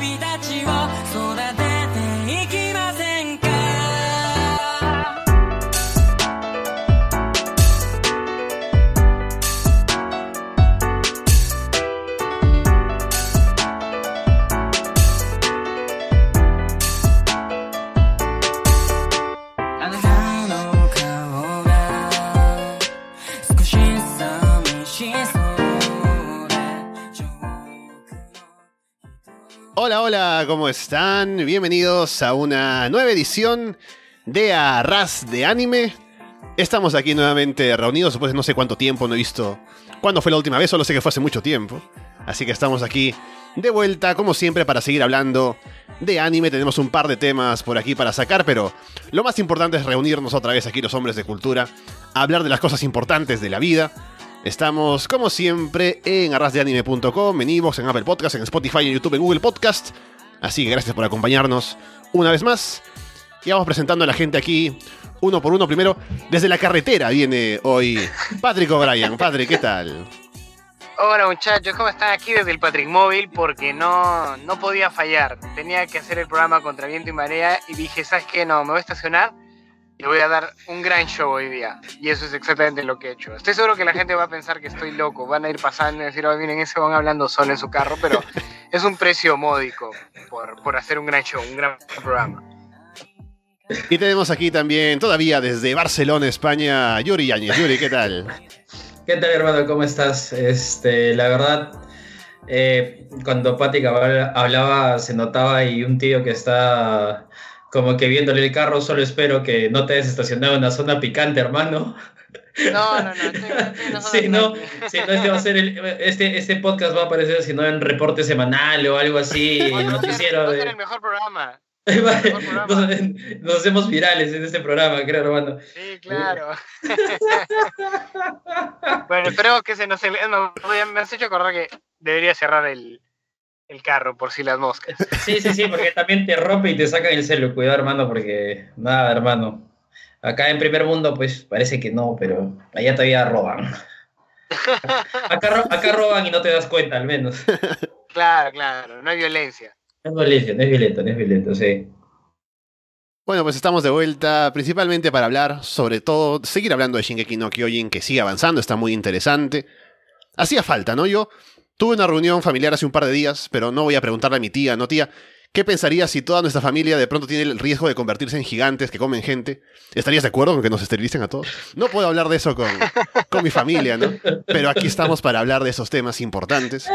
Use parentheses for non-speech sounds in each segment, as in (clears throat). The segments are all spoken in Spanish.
び出 ¿cómo están? Bienvenidos a una nueva edición de Arras de Anime. Estamos aquí nuevamente reunidos después de no sé cuánto tiempo, no he visto cuándo fue la última vez, solo sé que fue hace mucho tiempo. Así que estamos aquí de vuelta, como siempre, para seguir hablando de anime. Tenemos un par de temas por aquí para sacar, pero lo más importante es reunirnos otra vez aquí los hombres de cultura, hablar de las cosas importantes de la vida. Estamos, como siempre, en arrasdeanime.com, en Evox, en Apple Podcast, en Spotify, en YouTube, en Google Podcast. Así que gracias por acompañarnos una vez más. Y vamos presentando a la gente aquí, uno por uno. Primero, desde la carretera viene hoy Patrick O'Brien. (laughs) Patrick, ¿qué tal? Hola muchachos, ¿cómo están? Aquí desde el Patrick Móvil porque no, no podía fallar. Tenía que hacer el programa contra viento y marea y dije, ¿sabes qué? No, me voy a estacionar y voy a dar un gran show hoy día. Y eso es exactamente lo que he hecho. Estoy seguro que la gente va a pensar que estoy loco. Van a ir pasando y decir, oh, miren, ese van hablando solo en su carro, pero es un precio módico por, por hacer un gran show, un gran programa. Y tenemos aquí también, todavía desde Barcelona, España, Yuri Yáñez. Yuri, ¿qué tal? ¿Qué tal, hermano? ¿Cómo estás? Este, la verdad, eh, cuando Pati hablaba, se notaba y un tío que está como que viéndole el carro, solo espero que no te hayas estacionado en una zona picante, hermano. No, no, no. (laughs) Zona Si no, si no este, va a ser el- este, este podcast va a aparecer, si no, en reporte semanal o algo así, noticiero. (laughs) va a ser De... el mejor programa. (laughs) mejor programa. nos, nos hacemos virales en este programa, creo, hermano. Sí, claro. bueno, espero que se nos... no, me has hecho acordar que debería cerrar el, el carro por si las moscas. (laughs) Sí, sí, sí, porque también te rompe y te sacan el celu. Cuidado, hermano, porque nada, hermano. Acá en primer mundo, pues parece que no, pero allá todavía roban. (laughs) Acá, ro- acá roban y no te das cuenta, al menos. (laughs) Claro, claro, no hay violencia. No es violencia, no es violento, no es violento, sí. Bueno, pues estamos de vuelta, principalmente para hablar, sobre todo, seguir hablando de Shingeki no Kyojin, que sigue avanzando, está muy interesante. Hacía falta, ¿no? Yo tuve una reunión familiar hace un par de días, pero no voy a preguntarle a mi tía, ¿no, tía? ¿Qué pensaría si toda nuestra familia de pronto tiene el riesgo de convertirse en gigantes que comen gente? ¿Estarías de acuerdo con que nos esterilicen a todos? No puedo hablar de eso con, con mi familia, ¿no? Pero aquí estamos para hablar de esos temas importantes.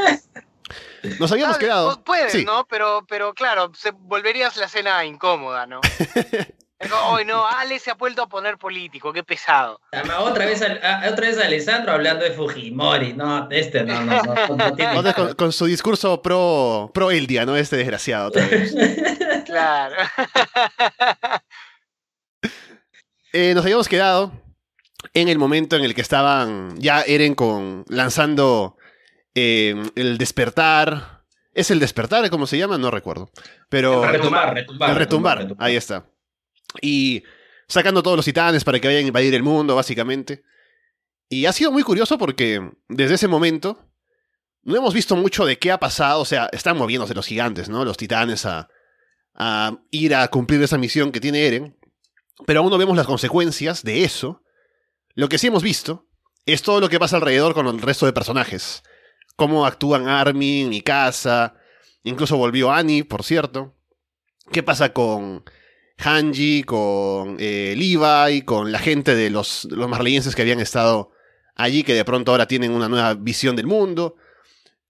Nos habíamos Ah, quedado... pu- Puedes, Sí. ¿no? Pero, pero claro, se, volverías la cena incómoda, ¿no? (laughs) Hoy no, Ale se ha vuelto a poner político, qué pesado. Otra vez, a- otra vez Alessandro hablando de Fujimori. No, este no, no, no. no, tiene- con, con su discurso pro, pro Eldia, ¿no? Este desgraciado. otra vez. (laughs) Claro. (laughs) Eh, nos habíamos quedado en el momento en el que estaban ya Eren con lanzando eh, el despertar. ¿Es el despertar? ¿Cómo se llama? No recuerdo. Pero retumbar, retumbar. el retumbar, ahí está. Y sacando todos los titanes para que vayan a invadir el mundo, básicamente. Y ha sido muy curioso porque desde ese momento no hemos visto mucho de qué ha pasado. O sea, están moviéndose los gigantes, ¿no? Los titanes a, ir a cumplir esa misión que tiene Eren. Pero aún no vemos las consecuencias de eso. Lo que sí hemos visto es todo lo que pasa alrededor con el resto de personajes. Cómo actúan Armin, Mikasa, incluso volvió Annie, por cierto. ¿Qué pasa con Hanji, con eh, Levi, con la gente de los, los que habían estado allí, que de pronto ahora tienen una nueva visión del mundo?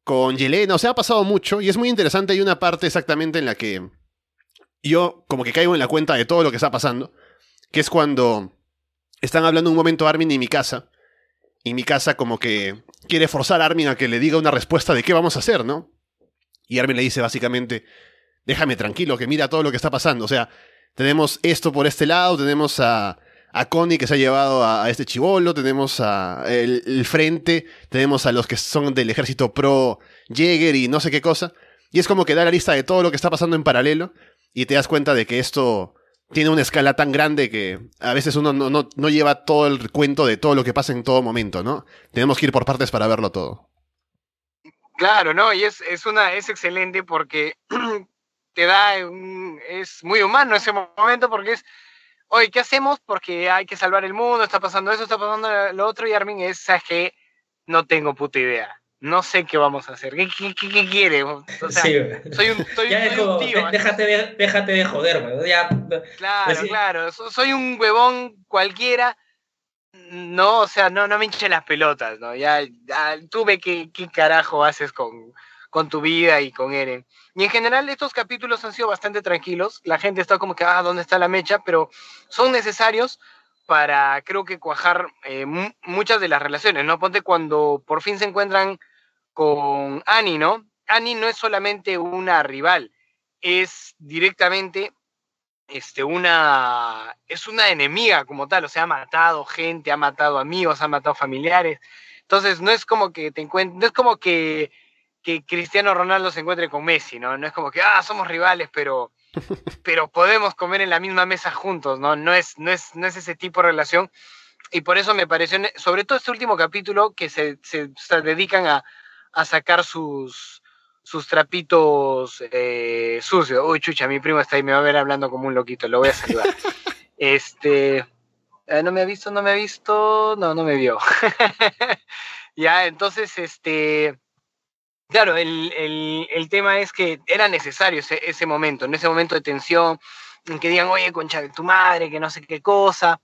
Con Yelena, o sea, ha pasado mucho y es muy interesante. Hay una parte exactamente en la que yo como que caigo en la cuenta de todo lo que está pasando, que es cuando están hablando un momento Armin y Mikasa, y Mikasa como que quiere forzar a Armin a que le diga una respuesta de qué vamos a hacer, ¿no? Y Armin le dice básicamente, déjame tranquilo, que mira todo lo que está pasando, o sea, tenemos esto por este lado, tenemos a, a Connie que se ha llevado a, este chivolo, tenemos a el, el frente, tenemos a los que son del ejército pro Jäger y no sé qué cosa, y es como que da la lista de todo lo que está pasando en paralelo, y te das cuenta de que esto tiene una escala tan grande que a veces uno no, no, no lleva todo el cuento de todo lo que pasa en todo momento, ¿no? Tenemos que ir por partes para verlo todo. Claro, no, y es, es una, es excelente porque (clears throat) te da un, es muy humano ese momento porque es, oye, ¿qué hacemos? Porque hay que salvar el mundo, está pasando eso, está pasando lo otro, y Armin es, ¿sabes qué? No tengo puta idea. No sé qué vamos a hacer. ¿Qué, qué, qué, qué quiere? O sea, Sí, soy un, soy, ya soy es un como, tío. "Dé- déjate de, déjate de joder. Ya, Claro, Así- claro. so- Soy un huevón cualquiera. No, o sea, no, no me hinche las pelotas, ¿no? Ya, ya tú ve qué, qué carajo haces con, con tu vida y con Eren. Y en general estos capítulos han sido bastante tranquilos. La gente está como que, ah, ¿dónde está la mecha? Pero son necesarios para, creo que, cuajar eh, mu- muchas de las relaciones, ¿no? Ponte cuando por fin se encuentran con Annie, ¿no? Annie no es solamente una rival, es directamente este, una, es una enemiga como tal, o sea, ha matado gente, ha matado amigos, ha matado familiares. Entonces, no es como que te encuentres, no es como que, que Cristiano Ronaldo se encuentre con Messi, ¿no? No es como que, ah, somos rivales, pero, (laughs) pero podemos comer en la misma mesa juntos, ¿no? No es, no es, no es ese tipo de relación. Y por eso me pareció, sobre todo este último capítulo, que se, se- se dedican a, a sacar sus, sus trapitos eh, sucios. Uy, chucha, mi primo está ahí, me va a ver hablando como un loquito, lo voy a saludar. (laughs) este, eh, no me ha visto, no me ha visto, no, no me vio. (laughs) ya, entonces, este, claro, el, el- el tema es que era necesario ese, ese momento, en ese momento de tensión, en que digan, oye, concha de tu madre, que no sé qué cosa,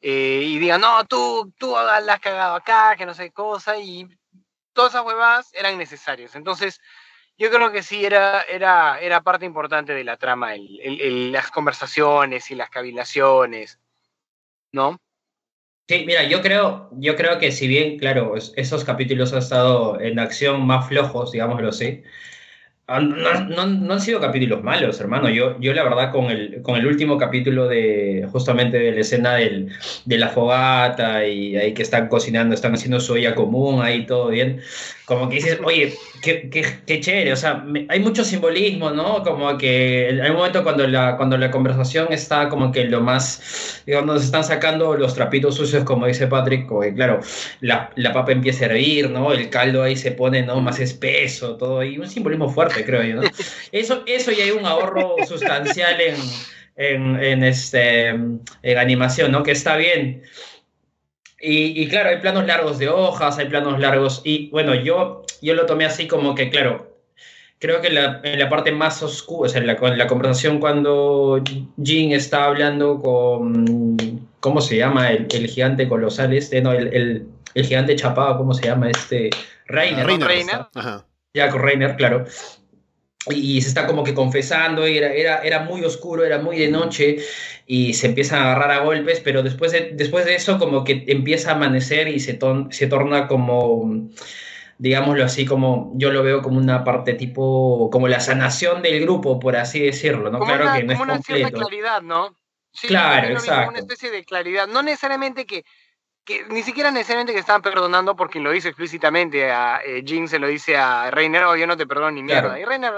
eh, y digan, no, tú, tú la has cagado acá, que no sé qué cosa, y todas esas huevadas eran necesarias. Entonces, yo creo que sí, era, era, era parte importante de la trama, las conversaciones y las cavilaciones, ¿no? Sí, mira, yo creo, yo creo que si bien, claro, es- esos capítulos han estado en acción más flojos, digámoslo así, no, no han sido capítulos malos, hermano. Yo, yo la verdad, con el, con el último capítulo de justamente de la escena del, de la fogata y ahí que están cocinando, están haciendo su olla común, ahí todo bien, como que dices, oye, qué, qué, qué chévere, o sea, me- hay mucho simbolismo, ¿no? Como que hay un momento cuando la, cuando la conversación está como que lo más, digamos, nos están sacando los trapitos sucios, como dice Patrick, como que, claro, la, la papa empieza a hervir, ¿no? El caldo ahí se pone, ¿no? Más espeso, todo, y un simbolismo fuerte, creo yo, ¿no? (laughs) Eso, eso ya hay un ahorro sustancial en, en, en este, en animación, ¿no? Que está bien. Y, y claro, hay planos largos de hojas, hay planos largos, y bueno, yo, yo lo tomé así como que, claro, creo que la, en la parte más oscura, o sea, en la, en la conversación cuando Jin está hablando con, ¿cómo se llama? El, el gigante colosal este, no, el, el, el gigante chapado, ¿cómo se llama? Este, Reiner. Reiner. Reiner. Ajá. Ya con Reiner, claro. Y, se está como que confesando, y era, era, era muy oscuro, era muy de noche, y se empiezan a agarrar a golpes, pero después de, después de eso como que empieza a amanecer y se, ton- se torna como, digámoslo así, como yo lo veo como una parte tipo, como la sanación del grupo, por así decirlo, ¿no? como claro una, que no es como una cierta completo. claridad, ¿no? Sí, Claro, exacto. Una especie de claridad. No necesariamente que, que ni siquiera necesariamente que estaban perdonando porque lo dice explícitamente a eh, Jin se lo dice a Reiner, oh, yo no te perdono ni mierda. Claro. Y Reiner,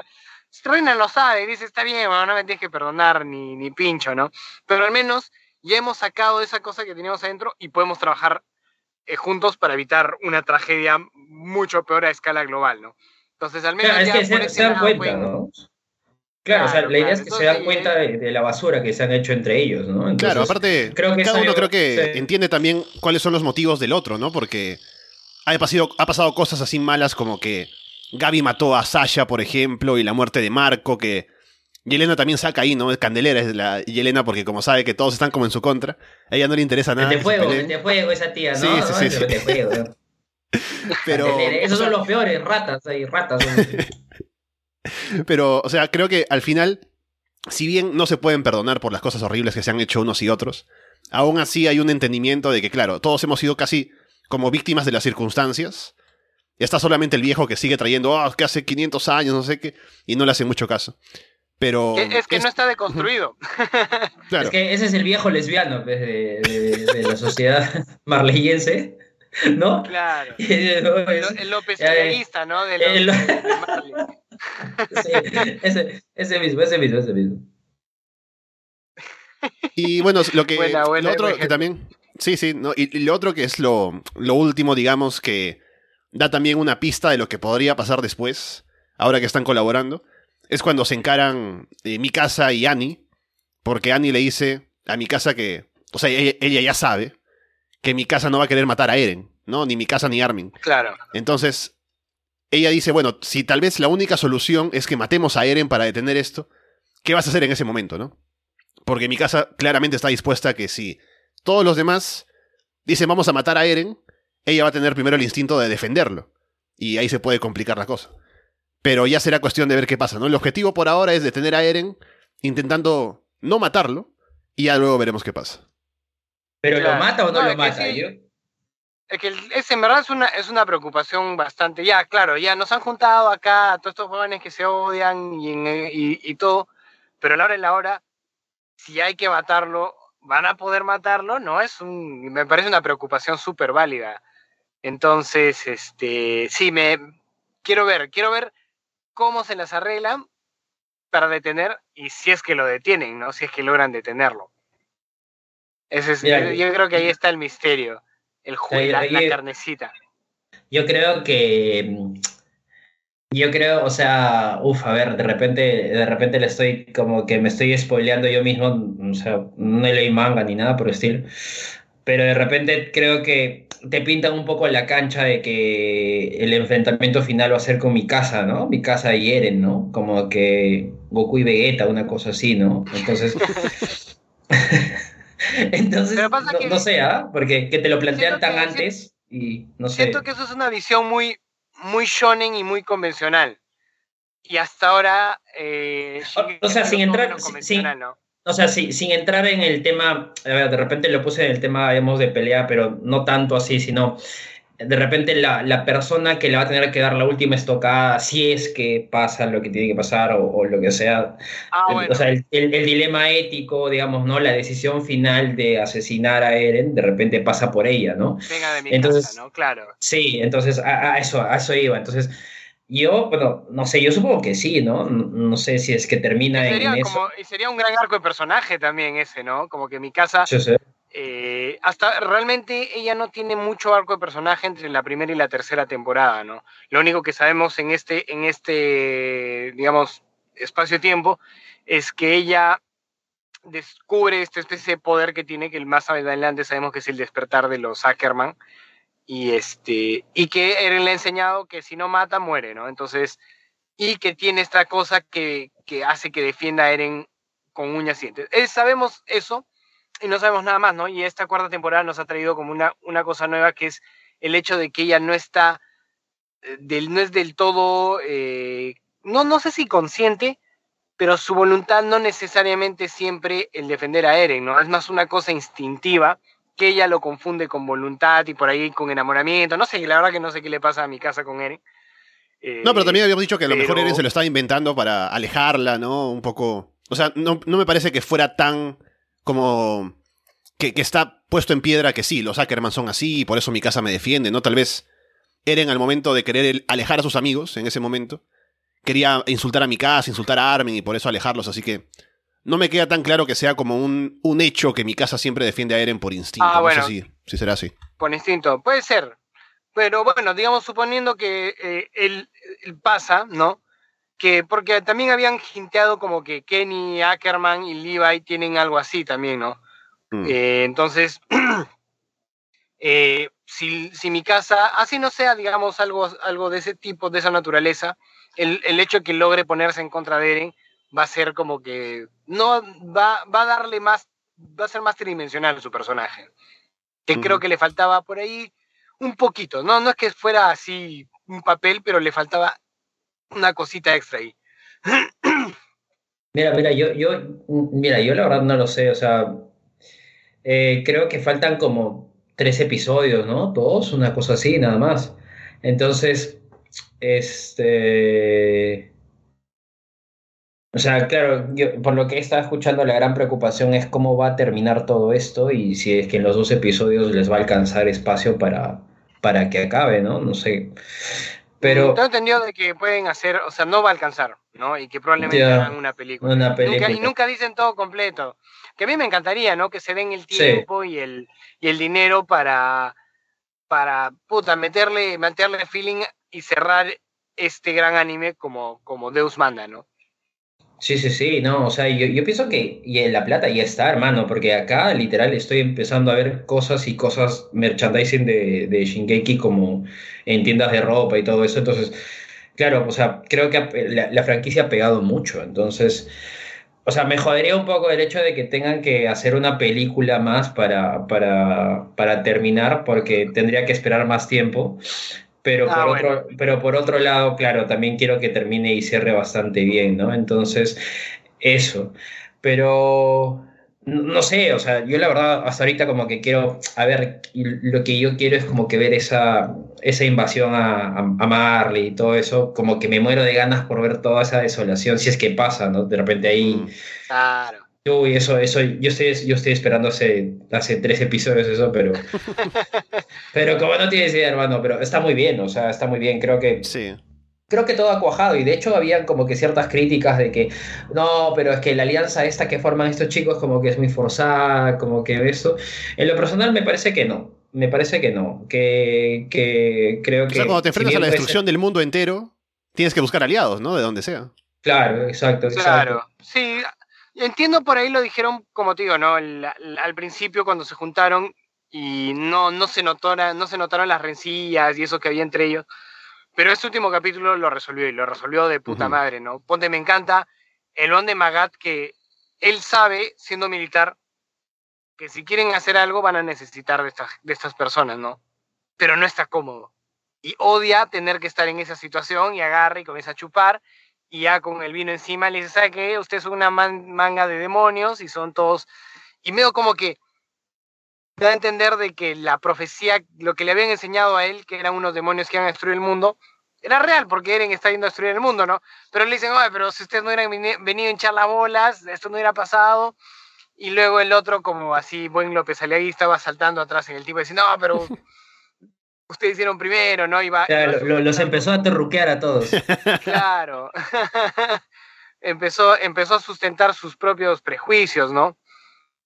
Reiner lo sabe, y dice, está bien, bueno, no me tienes que perdonar ni, ni pincho, ¿no? Pero al menos ya hemos sacado esa cosa que teníamos adentro y podemos trabajar eh, juntos para evitar una tragedia mucho peor a escala global, ¿no? Entonces, al menos Claro, es ya que por se, ese se dan lado cuenta, pueden- ¿no? Claro, o sea, Claro, la idea claro. es que se dan cuenta de, de la basura que se han hecho entre ellos, ¿no? Entonces, Claro, aparte, creo que cada uno yo- creo que sí. entiende también cuáles son los motivos del otro, ¿no? Porque ha pasado, ha pasado cosas así malas como que Gaby mató a Sasha, por ejemplo, y la muerte de Marco, que Yelena también saca ahí, ¿no? Es candelera es la Yelena porque como sabe que todos están como en su contra, a ella no le interesa nada. Se fuego, mete fuego esa tía, ¿no? Sí, sí, sí, sí. Fuego, ¿no? (laughs) (laughs) Pero, Esos son (laughs) los peores, ratas ahí, ratas. Pero, o sea, creo que al final, si bien no se pueden perdonar por las cosas horribles que se han hecho unos y otros, aún así hay un entendimiento de que, claro, todos hemos sido casi como víctimas de las circunstancias. Y está solamente el viejo que sigue trayendo, oh, que hace 500 años, no sé qué, y no le hace mucho caso. Pero. Que- es que no está deconstruido. (laughs) claro, Es que ese es el viejo lesbiano pues, de, de- de la sociedad (laughs) marleyense, ¿no? Claro. (laughs) Y es- El, el López realista, ¿no? De los- el-. Sí, ese, ese mismo, ese mismo, ese mismo. Y bueno, lo que. Buena, buena, lo otro que también. Sí, sí, no, y, y lo otro que es lo, lo último, digamos, que da también una pista de lo que podría pasar después, ahora que están colaborando. Es cuando se encaran eh, Mikasa y Annie, porque Annie le dice a Mikasa que, o sea, ella, ella ya sabe que Mikasa no va a querer matar a Eren, ¿no? Ni Mikasa ni Armin. Claro. Entonces, ella dice, bueno, si tal vez la única solución es que matemos a Eren para detener esto, ¿qué vas a hacer en ese momento, no? Porque mi casa claramente está dispuesta a que si todos los demás dicen vamos a matar a Eren, ella va a tener primero el instinto de defenderlo. Y ahí se puede complicar la cosa. Pero ya será cuestión de ver qué pasa, ¿no? El objetivo por ahora es detener a Eren, intentando no matarlo, y ya luego veremos qué pasa. ¿Pero Claro. lo mata o no, No, lo mata? sí. Yo, Es que es en verdad es una, es una preocupación bastante. Ya, claro, ya nos han juntado acá a todos estos jóvenes que se odian y, en- y, y todo, pero a la hora de la hora, si hay que matarlo, ¿van a poder matarlo? No, es un. Me parece una preocupación súper válida. Entonces, este. Sí, me. Quiero ver, quiero ver cómo se las arreglan para detener y si es que lo detienen, ¿no? Si es que logran detenerlo. Ese es, yo creo que ahí está el misterio, el ju- Ahí- la, la carnecita. yo creo que. Yo creo, o sea, uff, a ver, de repente, de repente le estoy como que me estoy spoileando yo mismo, o sea, no leí manga ni nada por el estilo, pero de repente creo que te pintan un poco la cancha de que el enfrentamiento final va a ser con mi casa, ¿no? Mi casa y Eren, ¿no? Como que Goku y Vegeta, una cosa así, ¿no? Entonces, (laughs) (laughs) entonces, no, que- no sé, ¿ah? Porque que te lo plantean tan que- antes y no sé. Siento que eso es una visión muy, muy shonen y muy convencional. Y hasta ahora. Eh, o sea, sin entrar- ¿no? O sea, sí, sin entrar en el tema, a ver, de repente lo puse en el tema, digamos, de pelea, pero no tanto así, sino de repente la, la persona que le va a tener que dar la última estocada, si es que pasa lo que tiene que pasar o, o lo que sea, Ah, bueno. o sea, el, el- el dilema ético, digamos, ¿no? La decisión final de asesinar a Eren, de repente pasa por ella, ¿no? venga de mi entonces- casa, ¿no? Claro. Sí, entonces a, a eso, a eso iba. Entonces, yo, bueno, no sé, yo supongo que sí, ¿no? No, no sé si es que termina en Sería, como, y sería un gran arco de personaje también ese, ¿no? Como que mi casa. Eh, hasta realmente ella no tiene mucho arco de personaje entre la primera y la tercera temporada, ¿no? Lo único que sabemos en este, en este, digamos, espacio-tiempo es que ella descubre esta especie de poder que tiene, que el más adelante sabemos que es el despertar de los Ackerman, y este, y que Eren le ha enseñado que si no mata, muere, ¿no? Entonces, y que tiene esta cosa que, que hace que defienda a Eren con uñas y dientes. Eh, sabemos eso, y no sabemos nada más, ¿no? Y esta cuarta temporada nos ha traído como una, una cosa nueva que es el hecho de que ella no está, eh, del, no es del todo, eh, no, no sé si consciente, pero su voluntad no necesariamente siempre el defender a Eren, ¿no? Es más una cosa instintiva que ella lo confunde con voluntad y por ahí con enamoramiento. No sé, la verdad que no sé qué le pasa a mi casa con Eren. Eh, No, pero también habíamos dicho que a lo mejor Eren se lo estaba inventando para alejarla, ¿no? Un poco. O sea, no, no me parece que fuera tan como. Que, que está puesto en piedra que sí, los Ackerman son así y por eso mi casa me defiende, ¿no? Tal vez Eren al momento de querer alejar a sus amigos en ese momento, quería insultar a mi casa, insultar a Armin y por eso alejarlos, así que no me queda tan claro que sea como un, un hecho que mi casa siempre defiende a Eren por instinto. Ah, no bueno. sé si, si será así. por instinto, puede ser. Pero bueno, digamos, suponiendo que eh, él, él pasa, ¿no? Que porque también habían hinteado como que Kenny, Ackerman y Levi tienen algo así también, ¿no? Mm. Eh, entonces, (clears throat) eh, si, si mi casa, así no sea, digamos, algo, algo de ese tipo, de esa naturaleza, el, el hecho de que logre ponerse en contra de Eren va a ser como que no va, va a darle más, va a ser más tridimensional su personaje. Que Ujú. creo que le faltaba por ahí un poquito, no, no es que fuera así un papel, pero le faltaba una cosita extra ahí. Mira, mira, yo, yo, mira, yo la verdad no lo sé, o sea, eh, creo que faltan como tres episodios, ¿no? Dos, una cosa así, nada más. Entonces, este, o sea, claro, yo, por lo que estaba escuchando, la gran preocupación es cómo va a terminar todo esto y si es que en los dos episodios les va a alcanzar espacio para, para que acabe, ¿no? No sé. Pero Tengo entendido de que pueden hacer, o sea, no va a alcanzar, ¿no? Y que probablemente Ya. hagan una película. una Nunca, película. y nunca dicen todo completo. Que a mí me encantaría, ¿no? Que se den el tiempo y, el, y el dinero para, para, puta, meterle, meterle feeling y cerrar este gran anime como, como Deus manda, ¿no? Sí, sí, sí, no, o sea, yo, yo pienso que y en la plata ya está, hermano, porque acá literal estoy empezando a ver cosas y cosas, merchandising de, de Shingeki como en tiendas de ropa y todo eso, entonces, claro, o sea, creo que la, franquicia ha pegado mucho, entonces, o sea, me jodería un poco el hecho de que tengan que hacer una película más para, para, para terminar, porque tendría que esperar más tiempo. Pero, Ah, por bueno. otro, pero por otro lado, claro, también quiero que termine y cierre bastante bien, ¿no? Entonces, eso. Pero, no sé, o sea, yo la verdad hasta ahorita como que quiero, a ver, lo que yo quiero es como que ver esa, esa invasión a, a, a Marley y todo eso, como que me muero de ganas por ver toda esa desolación, si es que pasa, ¿no? De repente ahí... Claro. Uy, eso, eso, yo estoy, yo estoy esperando hace, hace tres episodios eso, pero, (laughs) pero como no tienes idea, hermano, pero está muy bien, o sea, está muy bien, creo que, Sí. creo que todo ha cuajado y de hecho habían como que ciertas críticas de que, no, pero es que la alianza esta que forman estos chicos como que es muy forzada, como que eso, en lo personal me parece que no, me parece que no, que, que creo O que... sea, cuando te si enfrentas a la ser- destrucción del mundo entero, tienes que buscar aliados, ¿no? De donde sea. Claro, exacto, exacto. Claro, sí, entiendo por ahí lo dijeron, como te digo, ¿no? El- al, al principio cuando se juntaron y no, no, se notara- no se notaron las rencillas y eso que había entre ellos, pero este último capítulo lo resolvió y lo resolvió de puta madre, ¿no? Ponte, me encanta el on de Magat que él sabe, siendo militar, que si quieren hacer algo van a necesitar de estas, de estas personas, ¿no? Pero no está cómodo. Y odia tener que estar en esa situación y agarra y comienza a chupar y ya con el vino encima le dice, ¿sabe qué? Ustedes son una man- manga de demonios y son todos... Y medio como que da a entender de que la profecía, lo que le habían enseñado a él, que eran unos demonios que iban a destruir el mundo, era real, porque Eren está yendo a destruir el mundo, ¿no? Pero le dicen, oye, pero si ustedes no hubieran veni- venido a hinchar las bolas, esto no hubiera pasado. Y luego el otro, como así, buen López Aliagui, estaba saltando atrás en el tipo, diciendo, no, pero ustedes hicieron primero, ¿no? Iba, Ya, iba lo- lo- los empezó a terruquear a todos. (laughs) Claro. (laughs) empezó, empezó a sustentar sus propios prejuicios, ¿no?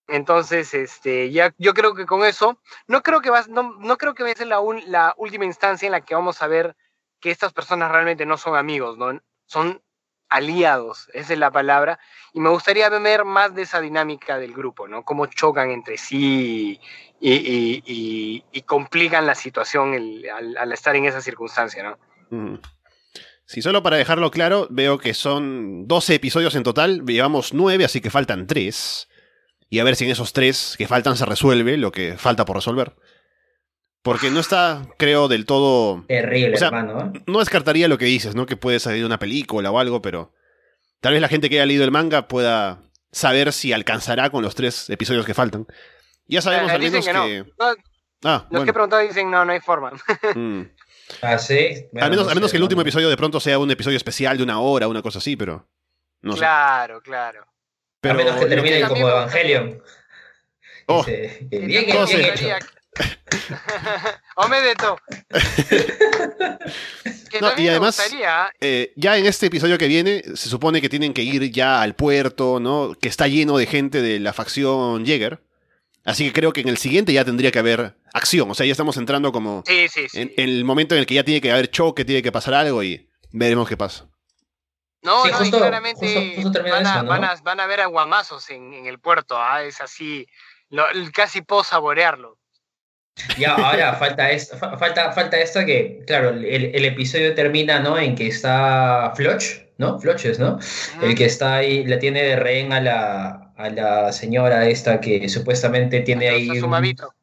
Entonces, este, ya, yo creo que con eso, no creo que va, no, no creo que va a ser la, un- la última instancia en la que vamos a ver que estas personas realmente no son amigos, ¿no? Son aliados, esa es la palabra, y me gustaría ver más de esa dinámica del grupo, ¿no? Cómo chocan entre sí y, complican la situación al, estar en esa circunstancia, ¿no? Sí, solo para dejarlo claro, veo que son 12 episodios en total, llevamos 9, así que faltan 3. Y a ver si en esos 3 que faltan se resuelve lo que falta por resolver. Porque no está, creo, del todo... Terrible, O sea, hermano. ¿eh? No descartaría lo que dices, ¿no? Que puede salir una película o algo, pero tal vez la gente que haya leído el manga pueda saber si alcanzará con los tres episodios que faltan. Ya sabemos Eh, al menos que que... no. No, Ah, Los que preguntado dicen, no, no hay forma. (laughs) Mm. Ah, sí. Bueno, a menos, no a menos sé, que el último episodio de pronto sea un episodio especial de una hora, una cosa así, pero... No sé. claro, claro. Pero a menos que termine que- como Evangelion. Oh. Dice, Que bien, bien sé. hecho. (laughs) Omedeto. Que No, y además- me gustaría, Eh, ya en este episodio que viene, se supone que tienen que ir ya al puerto, ¿no? Que está lleno de gente de la facción Jäger. Así que creo que en el siguiente ya tendría que haber acción. O sea, ya estamos entrando como sí, sí, sí. en, en el momento en el que ya tiene que haber choque, tiene que pasar algo y veremos qué pasa. No, Sí, no, justo- y claramente justo- justo termina van, a, eso, ¿no? van, a, van a ver aguamazos en, en el puerto, ¿ah? es así, lo, casi puedo saborearlo. Ya, ahora falta fa- falta, falta esto que, claro, el, el episodio termina, ¿no? En que está Floch, ¿no? Floches, ¿no? El que está ahí, la tiene de rehén a la, a la señora esta que supuestamente tiene ahí... Sumabito.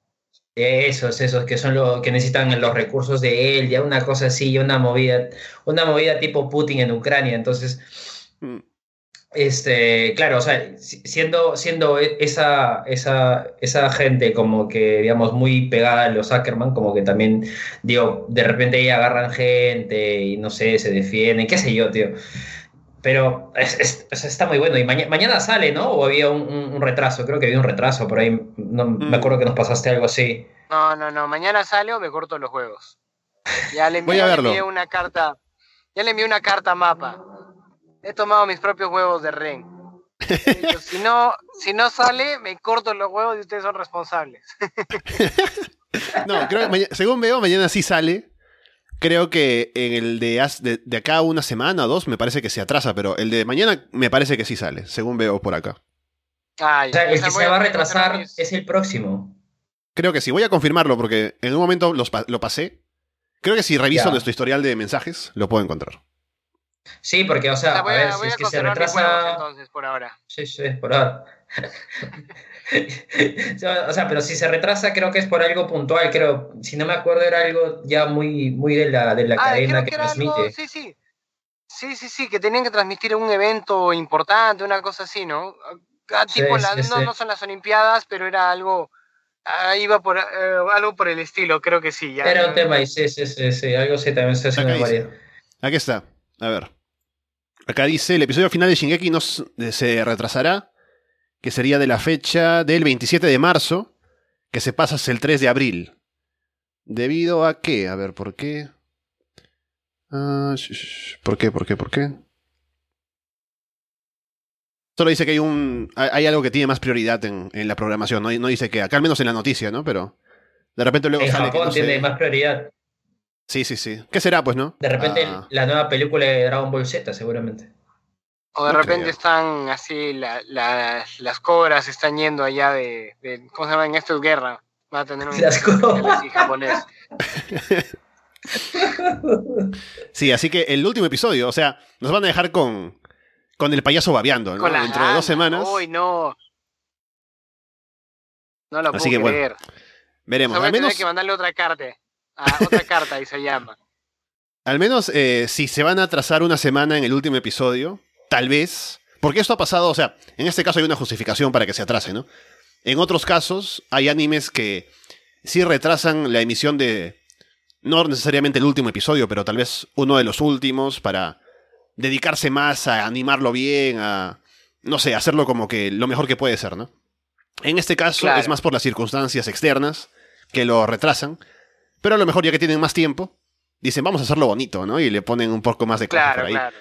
Esos, esos que son los que necesitan los recursos de él, ya una cosa así, ya una movida, una movida tipo Putin en Ucrania. Entonces, Mm. Este, claro, o sea, si- siendo, siendo e- esa, esa, esa gente como que, digamos, muy pegada a los Ackerman, como que también, digo, de repente ahí agarran gente y no sé, se defienden, qué sé yo, tío. Pero es- es- sea, está muy bueno. Y maña- mañana sale, ¿no? O había un, un- un retraso, creo que había un retraso por ahí. No, Mm. Me acuerdo que nos pasaste algo así. No, no, no, mañana sale o me corto los huevos. Ya le envié, Voy a ya le verlo. envié una carta, ya le envié una carta mapa. He tomado mis propios huevos de ren. Si no, si no sale, me corto los huevos y ustedes son responsables. (laughs) No, creo que según veo, mañana sí sale. Creo que en el de, de, de acá una semana o dos me parece que se atrasa, pero el de mañana me parece que sí sale, según veo por acá. Ay, O sea, el que se va a retrasar es el próximo. Creo que sí, voy a confirmarlo porque en un momento los lo pasé. Creo que si reviso Ya. nuestro historial de mensajes, lo puedo encontrar. Sí, porque, o sea, sea, a voy ver, a, si voy es a que se mis huevos, retrasa. entonces, por ahora. Sí, sí, por ahora. (laughs) o sea, pero si se retrasa, creo que es por algo puntual. Creo, si no me acuerdo, era algo ya muy, muy de la, de la Ah, cadena que que transmite. algo, sí, sí. Sí, sí, sí, que tenían que transmitir un evento importante, una cosa así, ¿no? Ah, Sí, tipo, la- sí, no, sí. no son las Olimpiadas, pero era algo, ah, iba por, eh, algo por el estilo, creo que sí. Ya, Era un tema, y sí, sí, sí, sí, algo sí también se hace memoria. Aquí está. A ver. Acá dice, el episodio final de Shingeki no se retrasará, que sería de la fecha del 27 de marzo, que se pasa hasta el 3 de abril. ¿Debido a qué? A ver, ¿por qué? Ah, ¿Por qué? ¿Por qué? ¿Por qué? Solo dice que hay un hay algo que tiene más prioridad en, en la programación. No, no dice que, acá al menos en la noticia, ¿no? Pero de repente luego En sale que Japón no sé- tiene más prioridad. Sí, sí, sí. ¿Qué será, pues, no? De repente, Ah. la nueva película de Dragon Ball Z, seguramente. O de no repente creo. están así, la- la- las cobras están yendo allá de, de- ¿cómo se llama? En esto es guerra. Va a tener un Las cobras. japonés. (laughs) Sí, así que el último episodio, o sea, nos van a dejar con, con el payaso babeando, ¿no? Con Dentro de dos semanas. Uy, no. No lo Así puedo que bueno, creer. Veremos. O sea, voy Al a tener menos, que mandarle otra carta. Ah, otra carta y se llama. al menos eh, si se van a atrasar una semana en el último episodio, tal vez. Porque esto ha pasado, o sea, en este caso hay una justificación para que se atrase, ¿no? En otros casos hay animes que sí retrasan la emisión de. No necesariamente el último episodio, pero tal vez uno de los últimos para dedicarse más a animarlo bien, a. No sé, hacerlo como que lo mejor que puede ser, ¿no? En este caso Claro. es más por las circunstancias externas que lo retrasan, pero a lo mejor ya que tienen más tiempo, dicen vamos a hacerlo bonito, ¿no? Y le ponen un poco más de cosas por Claro, ahí. claro.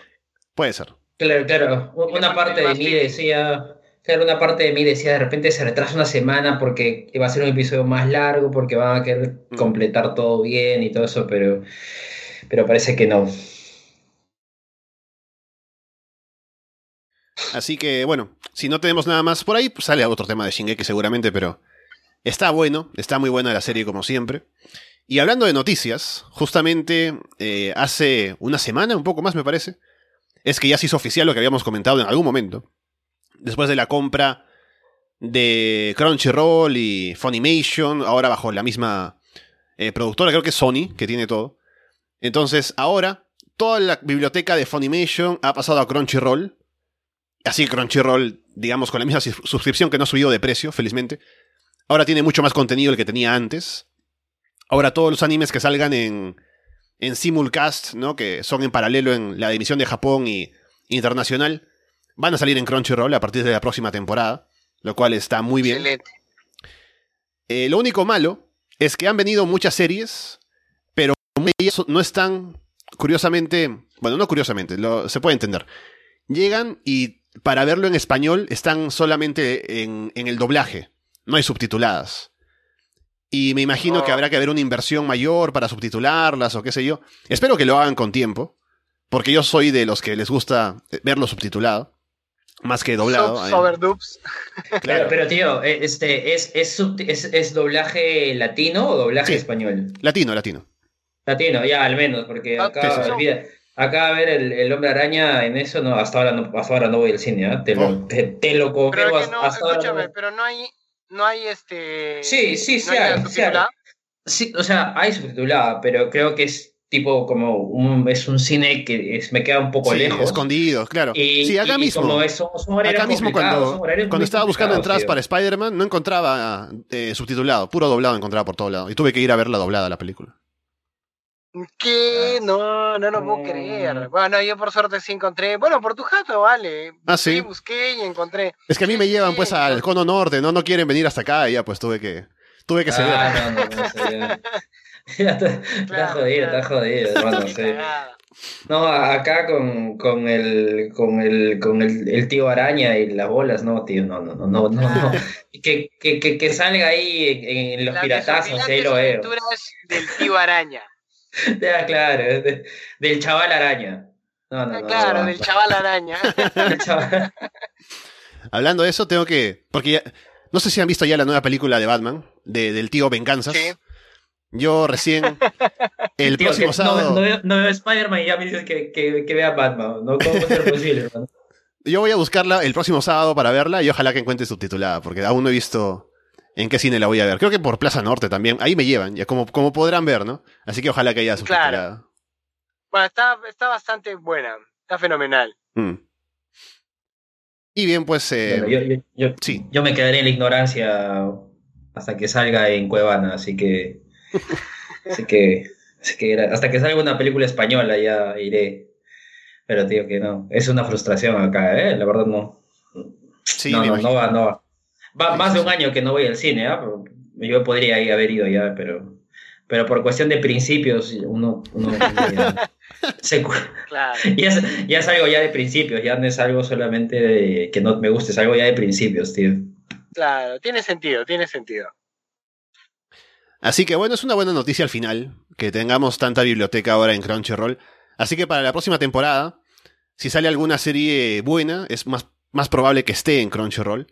Puede ser. Claro, claro. Una parte de mí decía, claro, una parte de mí decía, de repente se retrasa una semana porque va a ser un episodio más largo, porque van a querer Mm. completar todo bien y todo eso, pero, pero parece que no. Así que bueno, si no tenemos nada más por ahí, pues sale otro tema de Shingeki seguramente, pero está bueno, está muy buena la serie como siempre. Y hablando de noticias, justamente eh, hace una semana, un poco más me parece, es que ya se hizo oficial lo que habíamos comentado en algún momento. Después de la compra de Crunchyroll y Funimation, ahora bajo la misma eh, productora, creo que es Sony, que tiene todo. Entonces, ahora, toda la biblioteca de Funimation ha pasado a Crunchyroll. Así Crunchyroll, digamos, con la misma sus- suscripción que no ha subido de precio, felizmente. Ahora tiene mucho más contenido el que tenía antes. Ahora todos los animes que salgan en, en simulcast, ¿no? Que son en paralelo en la división de Japón y internacional, van a salir en Crunchyroll a partir de la próxima temporada, lo cual está muy bien. Excelente. Eh, lo único malo es que han venido muchas series, pero ellas no están, curiosamente, bueno, no curiosamente, lo- se puede entender. Llegan y para verlo en español están solamente en, en el doblaje, no hay subtituladas. Y me imagino Oh. que habrá que haber una inversión mayor para subtitularlas o qué sé yo. Espero que lo hagan con tiempo, porque yo soy de los que les gusta verlo subtitulado, más que doblado. Subs eh. over dubs. Pero, pero tío, eh, este, ¿es, es, es, es doblaje latino o doblaje Sí. español? Latino, latino. Latino, ya al menos, porque Ah, acá, sí, olvida- acá a ver el, el hombre araña en eso, no, hasta ahora no, hasta ahora no voy al cine, ¿ah? te, lo, Oh. te, te lo confirmo, Pero es que hasta no, hasta ahora no escúchame, pero no hay, no hay este. Sí, sí, sí no hay sí. Sí, o sea, hay subtitulada, pero creo que es tipo como un, es un cine que es- me queda un poco Sí, lejos. escondidos, claro. Y, sí, acá y mismo. como Acá mismo cuando, cuando estaba buscando entradas tío. para Spider-Man, no encontraba eh, subtitulado, puro doblado encontraba por todo lado. Y tuve que ir a ver la doblada la película. ¿Qué? No, no lo puedo Mm. creer. Bueno, yo por suerte sí encontré. Bueno, por tu jato, vale. Ah, sí. busqué y encontré. Es que a mí me Sí, llevan sí, pues al no. cono norte, ¿no? No quieren venir hasta acá y ya pues tuve que tuve que ceder. Ah, no, no, no, (laughs) está, Claro, jodido, claro. está jodido, (laughs) hermano, sí. No, acá con, con el con el con el, el tío araña y las bolas, no, tío, no, no, no, no, no, no. (laughs) Que, que, que, que salga ahí en, en los Las piratazos, ahí lo veo. aventuras del tío araña. (laughs) Ya, claro, de- del chaval araña. No, no, no. Ah, claro, no, del chaval araña. (laughs) del chaval. (laughs) Hablando de eso, tengo que. Porque ya- no sé si han visto ya la nueva película de Batman, de, del tío Venganzas. Sí. Yo recién. El Tío, próximo que sábado. No, no veo, no veo Spider-Man y ya me dices que, que, que vea Batman. ¿no? ¿Cómo ser posible, hermano? Yo voy a buscarla el próximo sábado para verla y ojalá que encuentre subtitulada, porque aún no he visto en qué cine la voy a ver. Creo que por Plaza Norte también. Ahí me llevan, ya como, como podrán ver, ¿no? Así que ojalá que haya subtitulada. Bueno, está, está bastante buena. Está fenomenal. Mm. Y bien, pues. eh, Bueno, yo, yo, yo, sí. yo me quedaré en la ignorancia hasta que salga en Cuevana, así que. (laughs) Así que. así que era- hasta que salga una película española ya iré. Pero, tío, que no. Es una frustración acá, ¿eh? La verdad no. Sí, no, no, no va, no va. Va Sí, más sí, de un sí. año que no voy al cine, ¿ah? Yo podría haber ido ya, pero. Pero por cuestión de principios, uno. (laughs) se Claro. (laughs) ya, es, ya es algo ya de principios, ya no es algo solamente de que no me guste, es algo ya de principios, tío. Claro, tiene sentido, tiene sentido. Así que bueno, es una buena noticia al final que tengamos tanta biblioteca ahora en Crunchyroll. Así que para la próxima temporada, si sale alguna serie buena, es más, más probable que esté en Crunchyroll.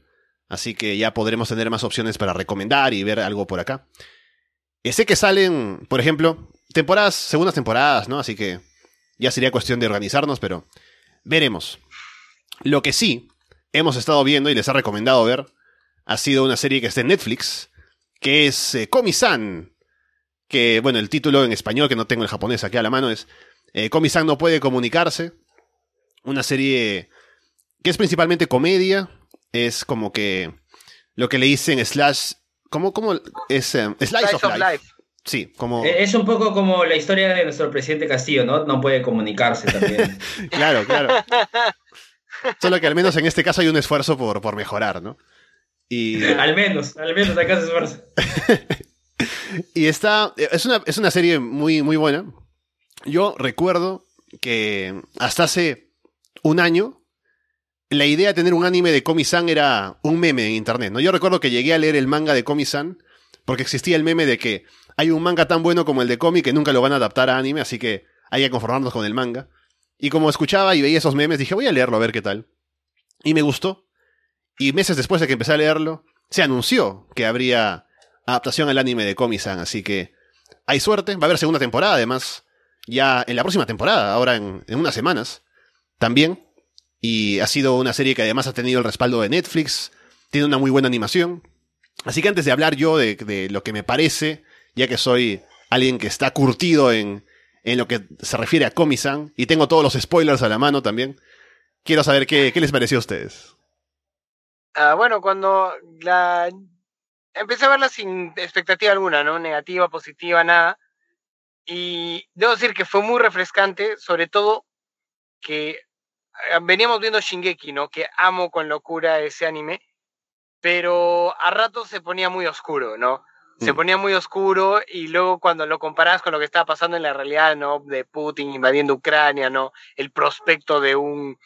Así que ya podremos tener más opciones para recomendar y ver algo por acá. Sé que salen, por ejemplo, temporadas, segundas temporadas, ¿no? Así que ya sería cuestión de organizarnos, pero veremos. Lo que sí hemos estado viendo y les ha recomendado ver ha sido una serie que está en Netflix, que es eh, Komi-san. Que, bueno, el título en español, que no tengo el japonés aquí a la mano, es eh, Komi-san no puede comunicarse. Una serie que es principalmente comedia. Es como que lo que le dicen slash... ¿Cómo, cómo es? eh, slice, of, life. Sí, como... Eh, Es un poco como la historia de nuestro presidente Castillo, ¿no? No puede comunicarse también. (laughs) Claro, claro. Solo que al menos en este caso hay un esfuerzo por, por mejorar, ¿no? Y, (laughs) al menos, al menos acá se esfuerza. (laughs) y está. Es una, es una serie muy, muy buena. Yo recuerdo que hasta hace un año. La idea de tener un anime de Komi-san era un meme en internet, ¿no? Yo recuerdo que llegué a leer el manga de Komi-san porque existía el meme de que hay un manga tan bueno como el de Komi que nunca lo van a adaptar a anime, así que hay que conformarnos con el manga. Y como escuchaba y veía esos memes, dije, voy a leerlo a ver qué tal. Y me gustó. Y meses después de que empecé a leerlo, se anunció que habría adaptación al anime de Komi-san, así que hay suerte. Va a haber segunda temporada, además, ya en la próxima temporada, ahora en, en unas semanas, también. Y ha sido una serie que además ha tenido el respaldo de Netflix, tiene una muy buena animación. Así que antes de hablar yo de, de lo que me parece, ya que soy alguien que está curtido en, en lo que se refiere a Komi-san, y tengo todos los spoilers a la mano también, quiero saber qué, qué les pareció a ustedes. Ah, bueno, cuando la empecé a verla sin expectativa alguna, ¿no? Negativa, positiva, nada. Y debo decir que fue muy refrescante, sobre todo que veníamos viendo Shingeki, ¿no? Que amo con locura ese anime, pero a ratos se ponía muy oscuro, ¿no? Se Mm. ponía muy oscuro y luego cuando lo comparas con lo que estaba pasando en la realidad, ¿no? De Putin invadiendo Ucrania, ¿no? El prospecto de un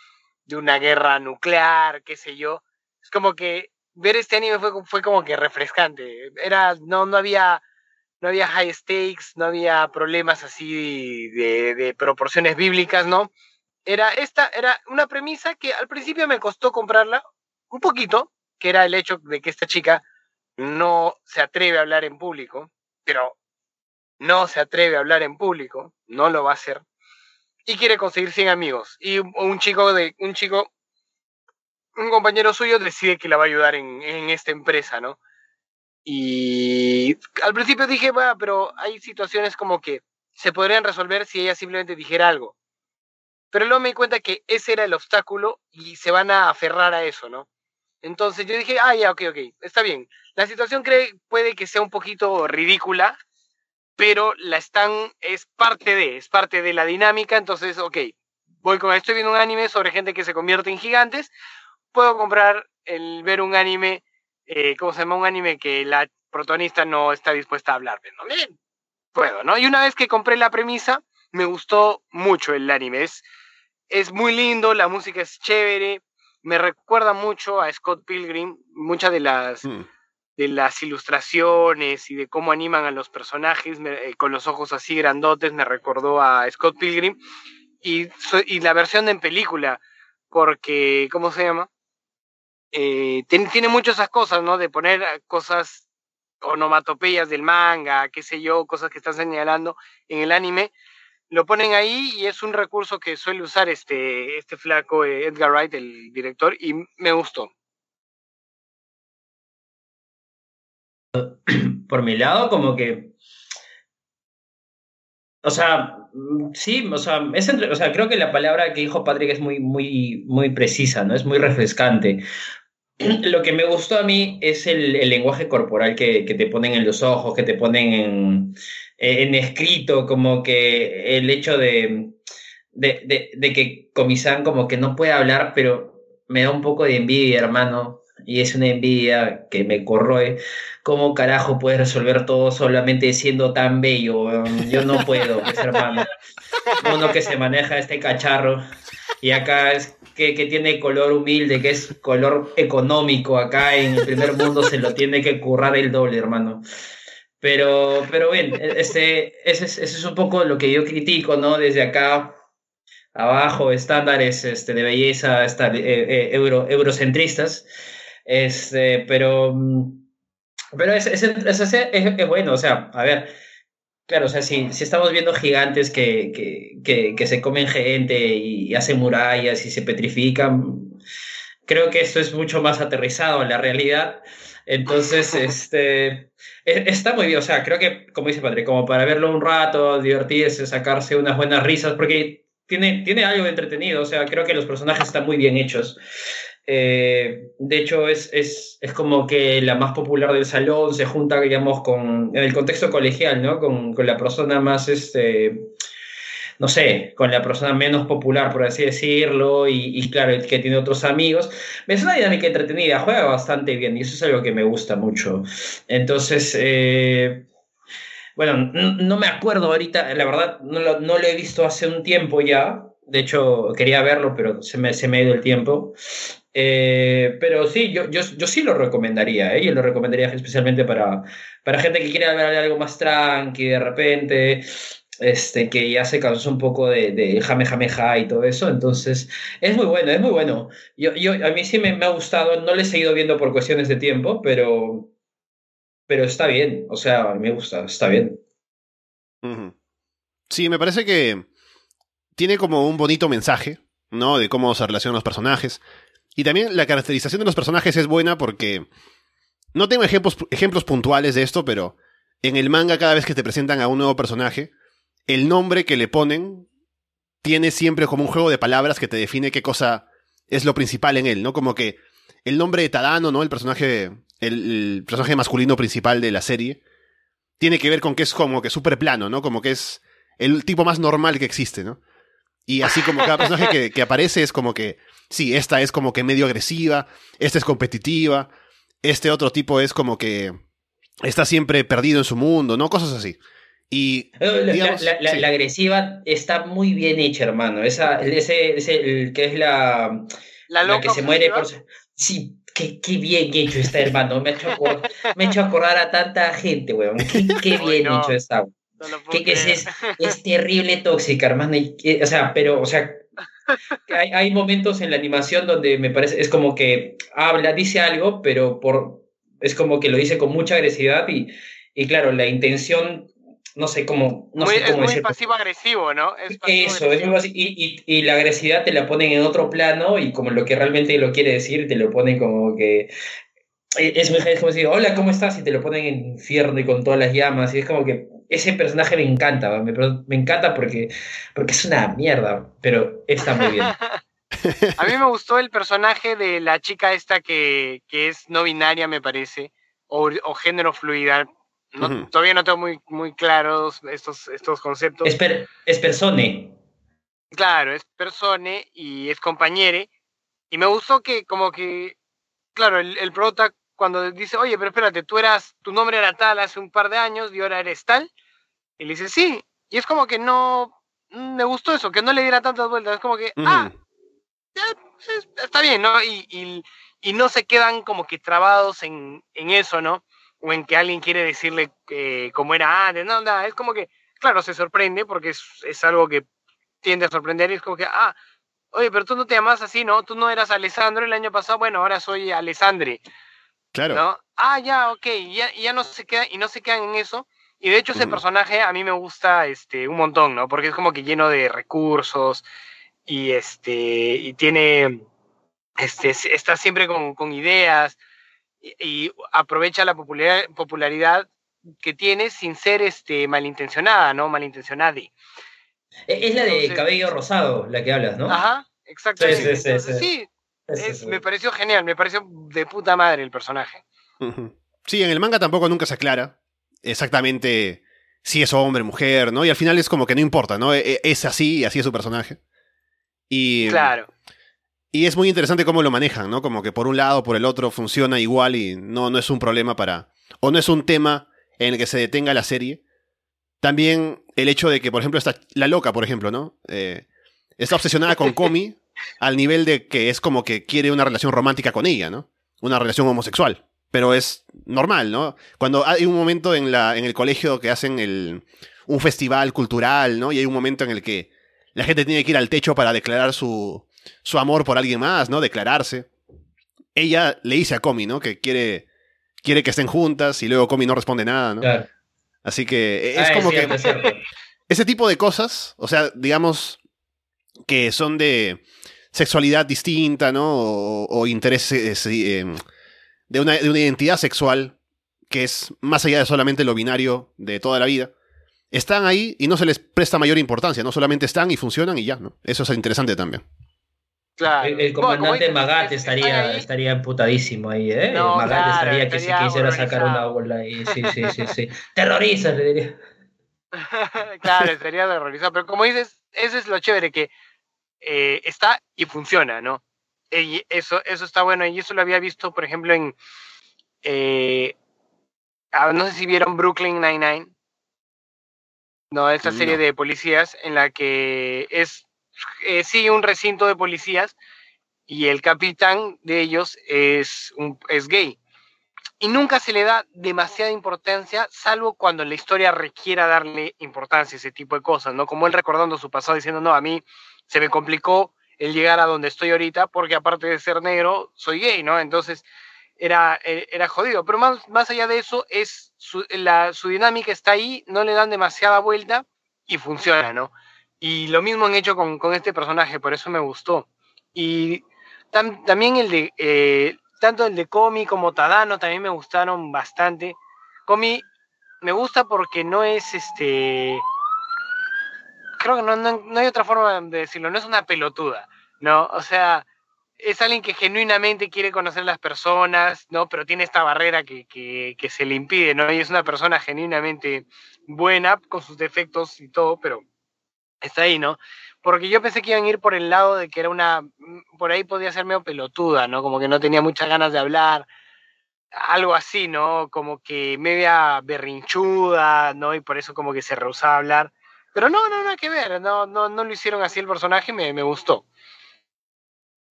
de una guerra nuclear, qué sé yo. Es como que ver este anime fue, fue como que refrescante. Era, no, no había, no había high stakes, no había problemas así de, de proporciones bíblicas, ¿no? Era esta, era una premisa que al principio me costó comprarla un poquito, que era el hecho de que esta chica no se atreve a hablar en público, pero no se atreve a hablar en público, no lo va a hacer, y quiere conseguir 100 amigos. Y un, chico de, un chico un compañero suyo decide que la va a ayudar en, en esta empresa, ¿no? Y al principio dije, va, pero hay situaciones como que se podrían resolver si ella simplemente dijera algo. Pero luego me di cuenta que ese era el obstáculo y se van a aferrar a eso, ¿no? Entonces yo dije, ah, ya, ok, ok, está bien. La situación cree, puede que sea un poquito ridícula, pero la están, es parte de, es parte de la dinámica, entonces, ok, voy con, estoy viendo un anime sobre gente que se convierte en gigantes, puedo comprar el ver un anime, eh, ¿cómo se llama? Un anime que la protagonista no está dispuesta a hablar, ¿no? Bien, puedo, ¿no? Y una vez que compré la premisa, me gustó mucho el anime. Es, es muy lindo, la música es chévere, me recuerda mucho a Scott Pilgrim, muchas de las, Mm. de las ilustraciones y de cómo animan a los personajes me- eh, con los ojos así grandotes, me recordó a Scott Pilgrim. Y, y la versión en película, porque, ¿cómo se llama? Eh, tiene, tiene mucho esas cosas, ¿no? De poner cosas, onomatopeyas del manga, qué sé yo, cosas que están señalando en el anime, lo ponen ahí y es un recurso que suele usar este, este flaco eh, Edgar Wright, el director, y me gustó. (clears throat) por mi lado, como que. O sea, mm, sí, o sea, es entre- o sea, creo que la palabra que dijo Patrick es muy, muy, muy precisa, ¿no? Es muy refrescante. (clears throat) Lo que me gustó a mí es el, lenguaje corporal que, te ponen en los ojos, que te ponen en, escrito, como que el hecho de, de, que Comisán como que no puede hablar, pero me da un poco de envidia, hermano, y es una envidia que me corroe. ¿Cómo carajo puedes resolver todo solamente siendo tan bello? Yo no puedo, pues, hermano. Uno que se maneja este cacharro y acá es que, que tiene color humilde, que es color económico, acá en el primer mundo se lo tiene que currar el doble, hermano. Pero, pero bien, este, ese, es, ese es un poco lo que yo critico, ¿no? Desde acá abajo, estándares este, de belleza esta- eh, eh, euro, eurocentristas. Este, pero, mm, pero es- es- es- es bueno, o sea, a ver, claro, o sea, si, si estamos viendo gigantes que, que, que, que se comen gente y, hacen murallas y se petrifican, creo que esto es mucho más aterrizado en la realidad. Entonces, (laughs) este, e- está muy bien, o sea, creo que, como dice Padre, como para verlo un rato, divertirse, sacarse unas buenas risas, porque tiene, tiene algo de entretenido, o sea, creo que los personajes están muy bien hechos. Eh, de hecho, es, es, es como que la más popular del salón se junta, digamos, con, en el contexto colegial, ¿no? Con, con la persona más, este, no sé, con la persona menos popular, por así decirlo, y, claro, que tiene otros amigos. Es una dinámica entretenida, juega bastante bien, y eso es algo que me gusta mucho. Entonces, eh, bueno, no, no me acuerdo ahorita, la verdad, no lo, no lo he visto hace un tiempo ya. De hecho, quería verlo, pero se me, se me ha ido el tiempo. Eh, pero sí, yo, yo, sí lo recomendaría, ¿eh? Yo lo recomendaría especialmente para, para gente que quiere ver algo más tranqui de repente, este, que ya se cansó un poco de, de jame, jame, ja y todo eso. Entonces, es muy bueno, es muy bueno. Yo, yo, a mí sí me, ha gustado, no lo he seguido viendo por cuestiones de tiempo, pero, pero está bien, o sea, me gusta, está bien. Sí, me parece que tiene como un bonito mensaje, ¿no? De cómo se relacionan los personajes. Y también la caracterización de los personajes es buena porque no tengo ejemplos, ejemplos puntuales de esto, pero en el manga cada vez que te presentan a un nuevo personaje, el nombre que le ponen tiene siempre como un juego de palabras que te define qué cosa es lo principal en él, ¿no? Como que el nombre de Tadano, ¿no? El personaje, el, personaje masculino principal de la serie, tiene que ver con que es como que súper plano, ¿no? Como que es el tipo más normal que existe, ¿no? Y así como cada personaje que aparece es como que, sí, esta es como que medio agresiva, esta es competitiva, este otro tipo es como que está siempre perdido en su mundo, ¿no? Cosas así. Y Eh, La, digamos, la- la- sí. la agresiva está muy bien hecha, hermano. Esa, ese, ese, el que es la, La que se muere por... Sí, qué, qué bien hecho está, hermano. Me ha hecho, acor- me ha hecho acordar a tanta gente, weón. Qué, qué Uy, bien no. hecho está. no Que, que es, creer. es, es terrible tóxica, hermano. y que- o sea, pero, o sea, (laughs) hay, hay momentos en la animación donde me parece, es como que habla, dice algo, pero por, es como que lo dice con mucha agresividad y, y claro, la intención, no sé cómo, no Muy- sé es cómo muy decirlo. pasivo-agresivo, ¿no? Es Eso, es muy y, y, y la agresividad te la ponen en otro plano y como lo que realmente lo quiere decir, te lo ponen como que... Es muy es como decir, hola, ¿cómo estás? Y te lo ponen en infierno y con todas las llamas. Y es como que ese personaje me encanta, me, me encanta porque, porque es una mierda, pero está muy bien. (laughs) A mí me gustó el personaje de la chica esta que, que es no binaria, me parece, o, o género fluida. No-. Todavía no tengo muy, muy claros estos, estos conceptos. Es, per- es persone. Claro, es persone y es compañere. Y me gustó que como que, claro, el, el prota cuando dice, oye, pero espérate, tú eras, tu nombre era tal hace un par de años y ahora eres tal. Y le dice, sí. Y es como que no, mm, me gustó eso, que no le diera tantas vueltas. Es como que, Ujú. ah, ya, es- está bien, ¿no? Y, y, y no se quedan como que trabados en, en eso, ¿no? O en que alguien quiere decirle eh, cómo era antes. No, nada, es como que, claro, se sorprende porque es, es algo que tiende a sorprender y es como que, ah, oye, pero tú no te llamas así, ¿no? Tú no eras Alessandro el año pasado, bueno, ahora soy Alessandre, Claro. ¿no? Ah, ya, ok, y ya, y ya no se quedan, y no se quedan en eso. Y de hecho ese personaje a mí me gusta este, un montón, ¿no? Porque es como que lleno de recursos y, este, y tiene, este, está siempre con, con ideas y, y aprovecha la popularidad, popularidad que tiene sin ser este, malintencionada, ¿no? Malintencionada. E- Es la de Entonces- cabello rosado, la que hablas, ¿no? Ajá, exactamente. Sí, sí, sí, Entonces, sí. Es- me pareció genial, me pareció de puta madre el personaje. Sí, en el manga tampoco nunca se aclara exactamente si es hombre, mujer, ¿no? Y al final es como que no importa, ¿no? E- e- Es así, así es su personaje. Y, Claro. y es muy interesante cómo lo manejan, ¿no? Como que por un lado, por el otro funciona igual y no, no es un problema para... O no es un tema en el que se detenga la serie. También el hecho de que, por ejemplo, está la loca, por ejemplo, ¿no? Eh, está obsesionada con (laughs) Komi al nivel de que es como que quiere una relación romántica con ella, ¿no? Una relación homosexual. Pero es normal, ¿no? Cuando hay un momento en, la, en el colegio que hacen el, un festival cultural, ¿no? Y hay un momento en el que la gente tiene que ir al techo para declarar su, su amor por alguien más, ¿no? Declararse. Ella le dice a Komi, ¿no? Que quiere, quiere que estén juntas y luego Komi no responde nada, ¿no? Claro. Así que es Ah, como cierto, que es (laughs) ese tipo de cosas, o sea, digamos que son de sexualidad distinta, ¿no? O, o intereses eh, de, una, de una identidad sexual que es más allá de solamente lo binario de toda la vida. Están ahí y no se les presta mayor importancia, no solamente están y funcionan y ya, ¿no? Eso es interesante también. Claro. El, comandante Magat es- estaría, ahí. estaría emputadísimo ahí, ¿eh? No, Magat claro, estaría que si quisiera sacar una bola ahí. Sí, sí, sí, sí. (laughs) Terroriza, le diría. claro, estaría horrorizado. Pero como dices, eso es lo chévere, que eh, está y funciona, ¿no? Y eso, eso está bueno. Y eso lo había visto, por ejemplo, en. eh, ah, no sé si vieron Brooklyn Nine-Nine. No, esta serie de policías en la que es. eh, sigue un recinto de policías y el capitán de ellos es, un, es gay. Y nunca se le da demasiada importancia, salvo cuando la historia requiera darle importancia a ese tipo de cosas, ¿no? Como él recordando su pasado diciendo, no, a mí se me complicó el llegar a donde estoy ahorita porque aparte de ser negro, soy gay, ¿no? Entonces era, eh, era jodido. Pero más, más allá de eso, es su, la, su dinámica está ahí, no le dan demasiada vuelta y funciona, ¿no? Y lo mismo han hecho con, con este personaje, por eso me gustó. Y tam- también el de, eh, tanto el de Komi como Tadano también me gustaron bastante. Komi me gusta porque no es este. Creo que no, no, no hay otra forma de decirlo, no es una pelotuda, ¿no? O sea, es alguien que genuinamente quiere conocer a las personas, ¿no? Pero tiene esta barrera que, que, que se le impide, ¿no? Y es una persona genuinamente buena, con sus defectos y todo, pero está ahí, ¿no? Porque yo pensé que iban a ir por el lado de que era una, mm, por ahí podía ser medio pelotuda, ¿no? Como que no tenía muchas ganas de hablar, algo así, ¿no? Como que media berrinchuda, ¿no? Y por eso como que se rehusaba a hablar. Pero no, no, nada que ver, no, no, no lo hicieron así el personaje, me, me gustó.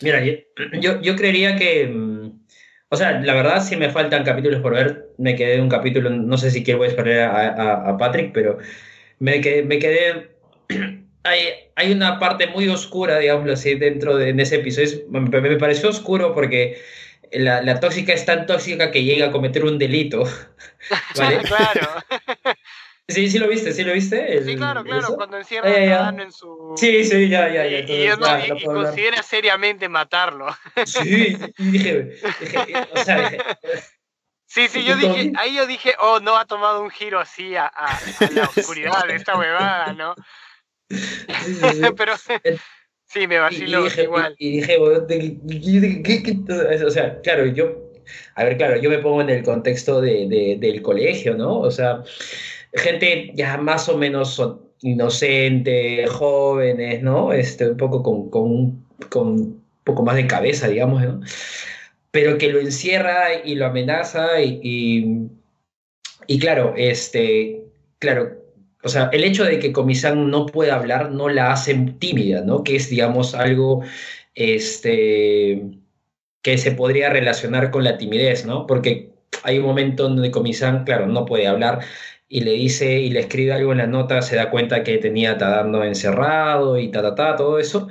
Mira, yo, yo, yo creería que. mm, O sea, la verdad, sí me faltan capítulos por ver. Me quedé un capítulo, no sé si quiero voy a esperar a, a- a Patrick, pero me quedé. Me quedé (clears throat) hay, hay una parte muy oscura, digámoslo así, dentro de en ese episodio. Es- me, me pareció oscuro porque la, la tóxica es tan tóxica que llega a cometer un delito. (laughs) ¿Vale? (laughs) claro, (laughs) Sí, sí lo viste, sí lo viste. sí, claro, claro, eso? cuando encierra ya, a en su... Sí, sí, ya, ya, ya. y, no- ya, y- no considera seriamente matarlo. Sí, y dije, dije, o sea, dije, Sí, sí, yo dije, ahí yo dije, oh, no ha tomado un giro así a, a- a (laughs) la oscuridad de esta huevada, ¿no? sí, sí, sí. (laughs) Pero sí, me vaciló dije, igual. y, dije, o sea, claro, yo, a ver, claro, yo me pongo en el contexto de, de- del colegio, ¿no? O sea, gente ya más o menos inocente, jóvenes, ¿no? Este, un poco con, con, un- poco más de cabeza, digamos, ¿no? Pero que lo encierra y lo amenaza y, y, y claro, este, claro, o sea, el hecho de que Comisán no pueda hablar no la hace tímida, ¿no? Que es, digamos, algo este, que se podría relacionar con la timidez, ¿no? Porque hay un momento donde Comisán, claro, no puede hablar y le dice y le escribe algo en la nota, se da cuenta que tenía Tadando encerrado y ta, ta, ta, todo eso.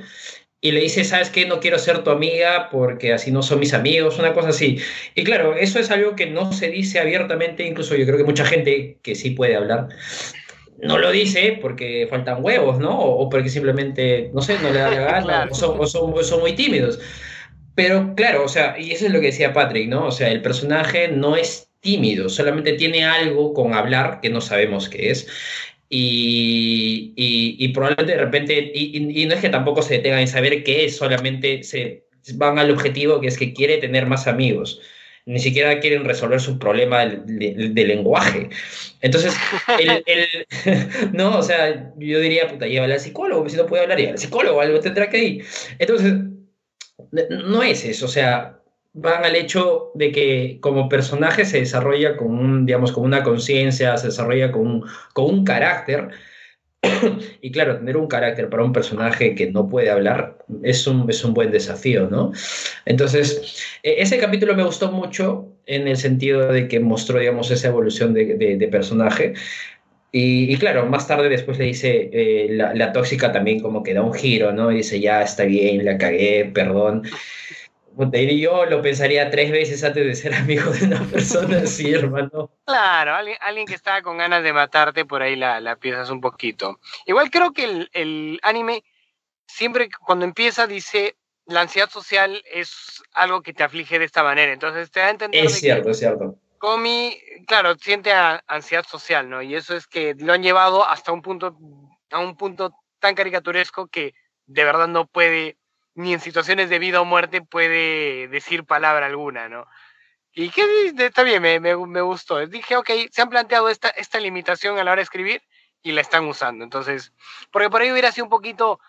Y le dice, ¿sabes qué? No quiero ser tu amiga porque así no son mis amigos, una cosa así. Y claro, eso es algo que no se dice abiertamente, incluso yo creo que mucha gente que sí puede hablar, no lo dice porque faltan huevos, ¿no? O, porque simplemente, no sé, no le da la (laughs) gana, o, son, o, son, muy tímidos. Pero claro, o sea, y eso es lo que decía Patrick, ¿no? O sea, el personaje no es tímido, solamente tiene algo con hablar que no sabemos qué es. Y, y, probablemente de repente, y, y, no es que tampoco se detengan en saber qué es, solamente se van al objetivo que es que quiere tener más amigos ni siquiera quieren resolver su problema de, lenguaje. Entonces, el, (laughs) no, o sea, yo diría, puta, llévale al psicólogo, si no puede hablar, llévale al psicólogo, algo tendrá que ir. Entonces, no es eso, o sea, van al hecho de que como personaje se desarrolla con un, digamos, con una conciencia, se desarrolla con un, con un carácter, (coughs) y claro, tener un carácter para un personaje que no puede hablar es un, es un buen desafío, ¿no? Entonces, e, ese capítulo me gustó mucho en el sentido de que mostró, digamos, esa evolución de, de, personaje. Y, claro, más tarde después le dice, eh, la, la, tóxica también como que da un giro, ¿no? Y dice, ya está bien, la cagué, perdón yo lo pensaría tres veces antes de ser (laughs) amigo de una persona así, hermano. Claro, alguien, alguien que está con ganas de matarte, por ahí la, la piensas un poquito. Igual creo que el, el anime, siempre cuando empieza, dice la ansiedad social es algo que te aflige de esta manera. Entonces te da a entender. Es cierto, es cierto. Comi, claro, siente ansiedad social, ¿no? Y eso es que lo han llevado hasta un punto, a un punto tan caricaturesco que de verdad no puede ni en situaciones de vida o muerte puede decir palabra alguna, ¿no? Y que está bien, me, me, me, gustó. Dije, ok, se han planteado esta, esta limitación a la hora de escribir y la están usando. Entonces, porque por ahí hubiera sido un poquito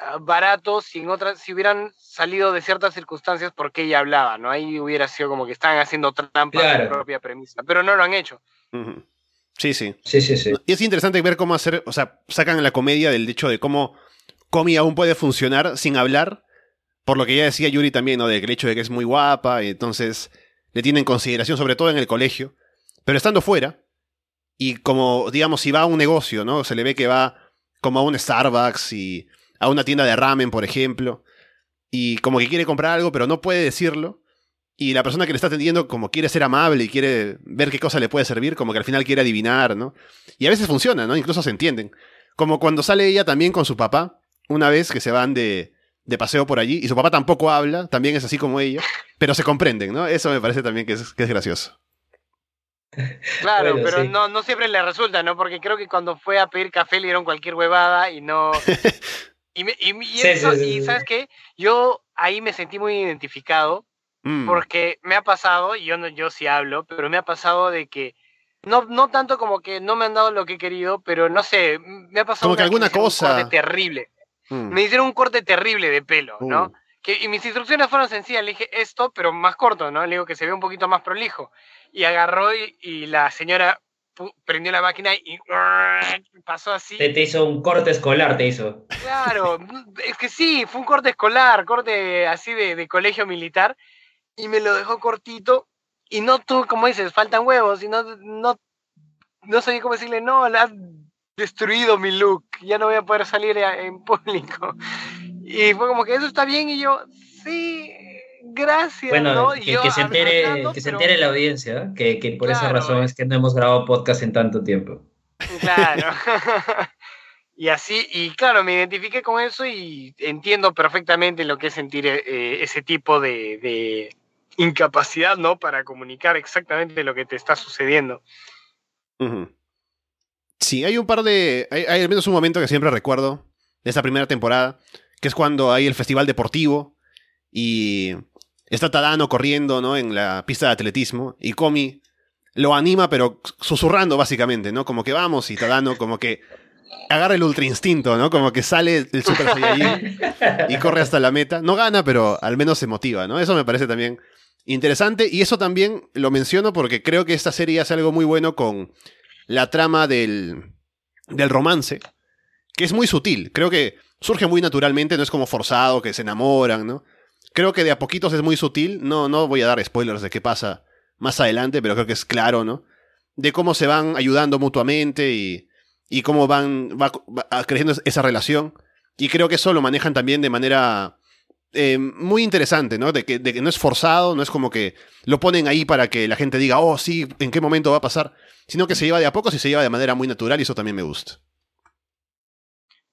uh, barato si, en otras, si hubieran salido de ciertas circunstancias porque ella hablaba, ¿no? Ahí hubiera sido como que estaban haciendo trampa claro. su propia premisa, pero no lo han hecho. Uh -huh. Sí, sí. Sí, sí, sí. Y es interesante ver cómo hacer, o sea, sacan la comedia del hecho de cómo Comi aún puede funcionar sin hablar, por lo que ya decía Yuri también, ¿no? Del hecho de que es muy guapa, y entonces le tienen consideración, sobre todo en el colegio. Pero estando fuera, y como, digamos, si va a un negocio, ¿no? Se le ve que va como a un Starbucks y a una tienda de ramen, por ejemplo, y como que quiere comprar algo, pero no puede decirlo. Y la persona que le está atendiendo, como quiere ser amable y quiere ver qué cosa le puede servir, como que al final quiere adivinar, ¿no? Y a veces funciona, ¿no? Incluso se entienden. Como cuando sale ella también con su papá, una vez que se van de, de paseo por allí, y su papá tampoco habla, también es así como ella, pero se comprenden, ¿no? Eso me parece también que es, que es gracioso. Claro, bueno, pero sí. no, no siempre le resulta, ¿no? Porque creo que cuando fue a pedir café le dieron cualquier huevada y no... (laughs) y, me, y, y, sí, eso, sí, y ¿sabes qué? Yo ahí me sentí muy identificado mm. porque me ha pasado, y yo, no, yo sí hablo, pero me ha pasado de que no, no tanto como que no me han dado lo que he querido, pero no sé, me ha pasado como que alguna cosa terrible. Mm. Me hicieron un corte terrible de pelo, uh. ¿no? Que, y mis instrucciones fueron sencillas, le dije esto, pero más corto, ¿no? Le digo que se ve un poquito más prolijo. Y agarró y, y la señora prendió la máquina y pasó así. Te, te, hizo un corte escolar, te hizo. Claro, es que sí, fue un corte escolar, corte así de, de colegio militar, y me lo dejó cortito, y no tú, como dices, faltan huevos, y no, no, no sabía cómo decirle, no, la destruido mi look, ya no voy a poder salir en público. Y fue como que eso está bien y yo, sí, gracias. Bueno, ¿no? que, que, se entere, que se entere la audiencia, que, que por claro, esa razón es que no hemos grabado podcast en tanto tiempo. Claro. (laughs) (laughs) y así, y claro, me identifiqué con eso y entiendo perfectamente lo que es sentir eh, ese tipo de, de, incapacidad, ¿no? Para comunicar exactamente lo que te está sucediendo. Uh -huh. Sí, hay un par de. Hay, al menos un momento que siempre recuerdo de esta primera temporada, que es cuando hay el festival deportivo y está Tadano corriendo, ¿no? En la pista de atletismo y Komi lo anima, pero susurrando básicamente, ¿no? Como que vamos y Tadano como que agarra el ultra instinto, ¿no? Como que sale el Super y corre hasta la meta. No gana, pero al menos se motiva, ¿no? Eso me parece también interesante y eso también lo menciono porque creo que esta serie hace algo muy bueno con la trama del, del romance, que es muy sutil. Creo que surge muy naturalmente, no es como forzado, que se enamoran, ¿no? Creo que de a poquitos es muy sutil. No, no voy a dar spoilers de qué pasa más adelante, pero creo que es claro, ¿no? De cómo se van ayudando mutuamente y, y cómo van va, va creciendo esa relación. Y creo que eso lo manejan también de manera eh, muy interesante, ¿no? De que, no es forzado, no es como que lo ponen ahí para que la gente diga, oh, sí, en qué momento va a pasar, sino que se lleva de a poco y se lleva de manera muy natural y eso también me gusta.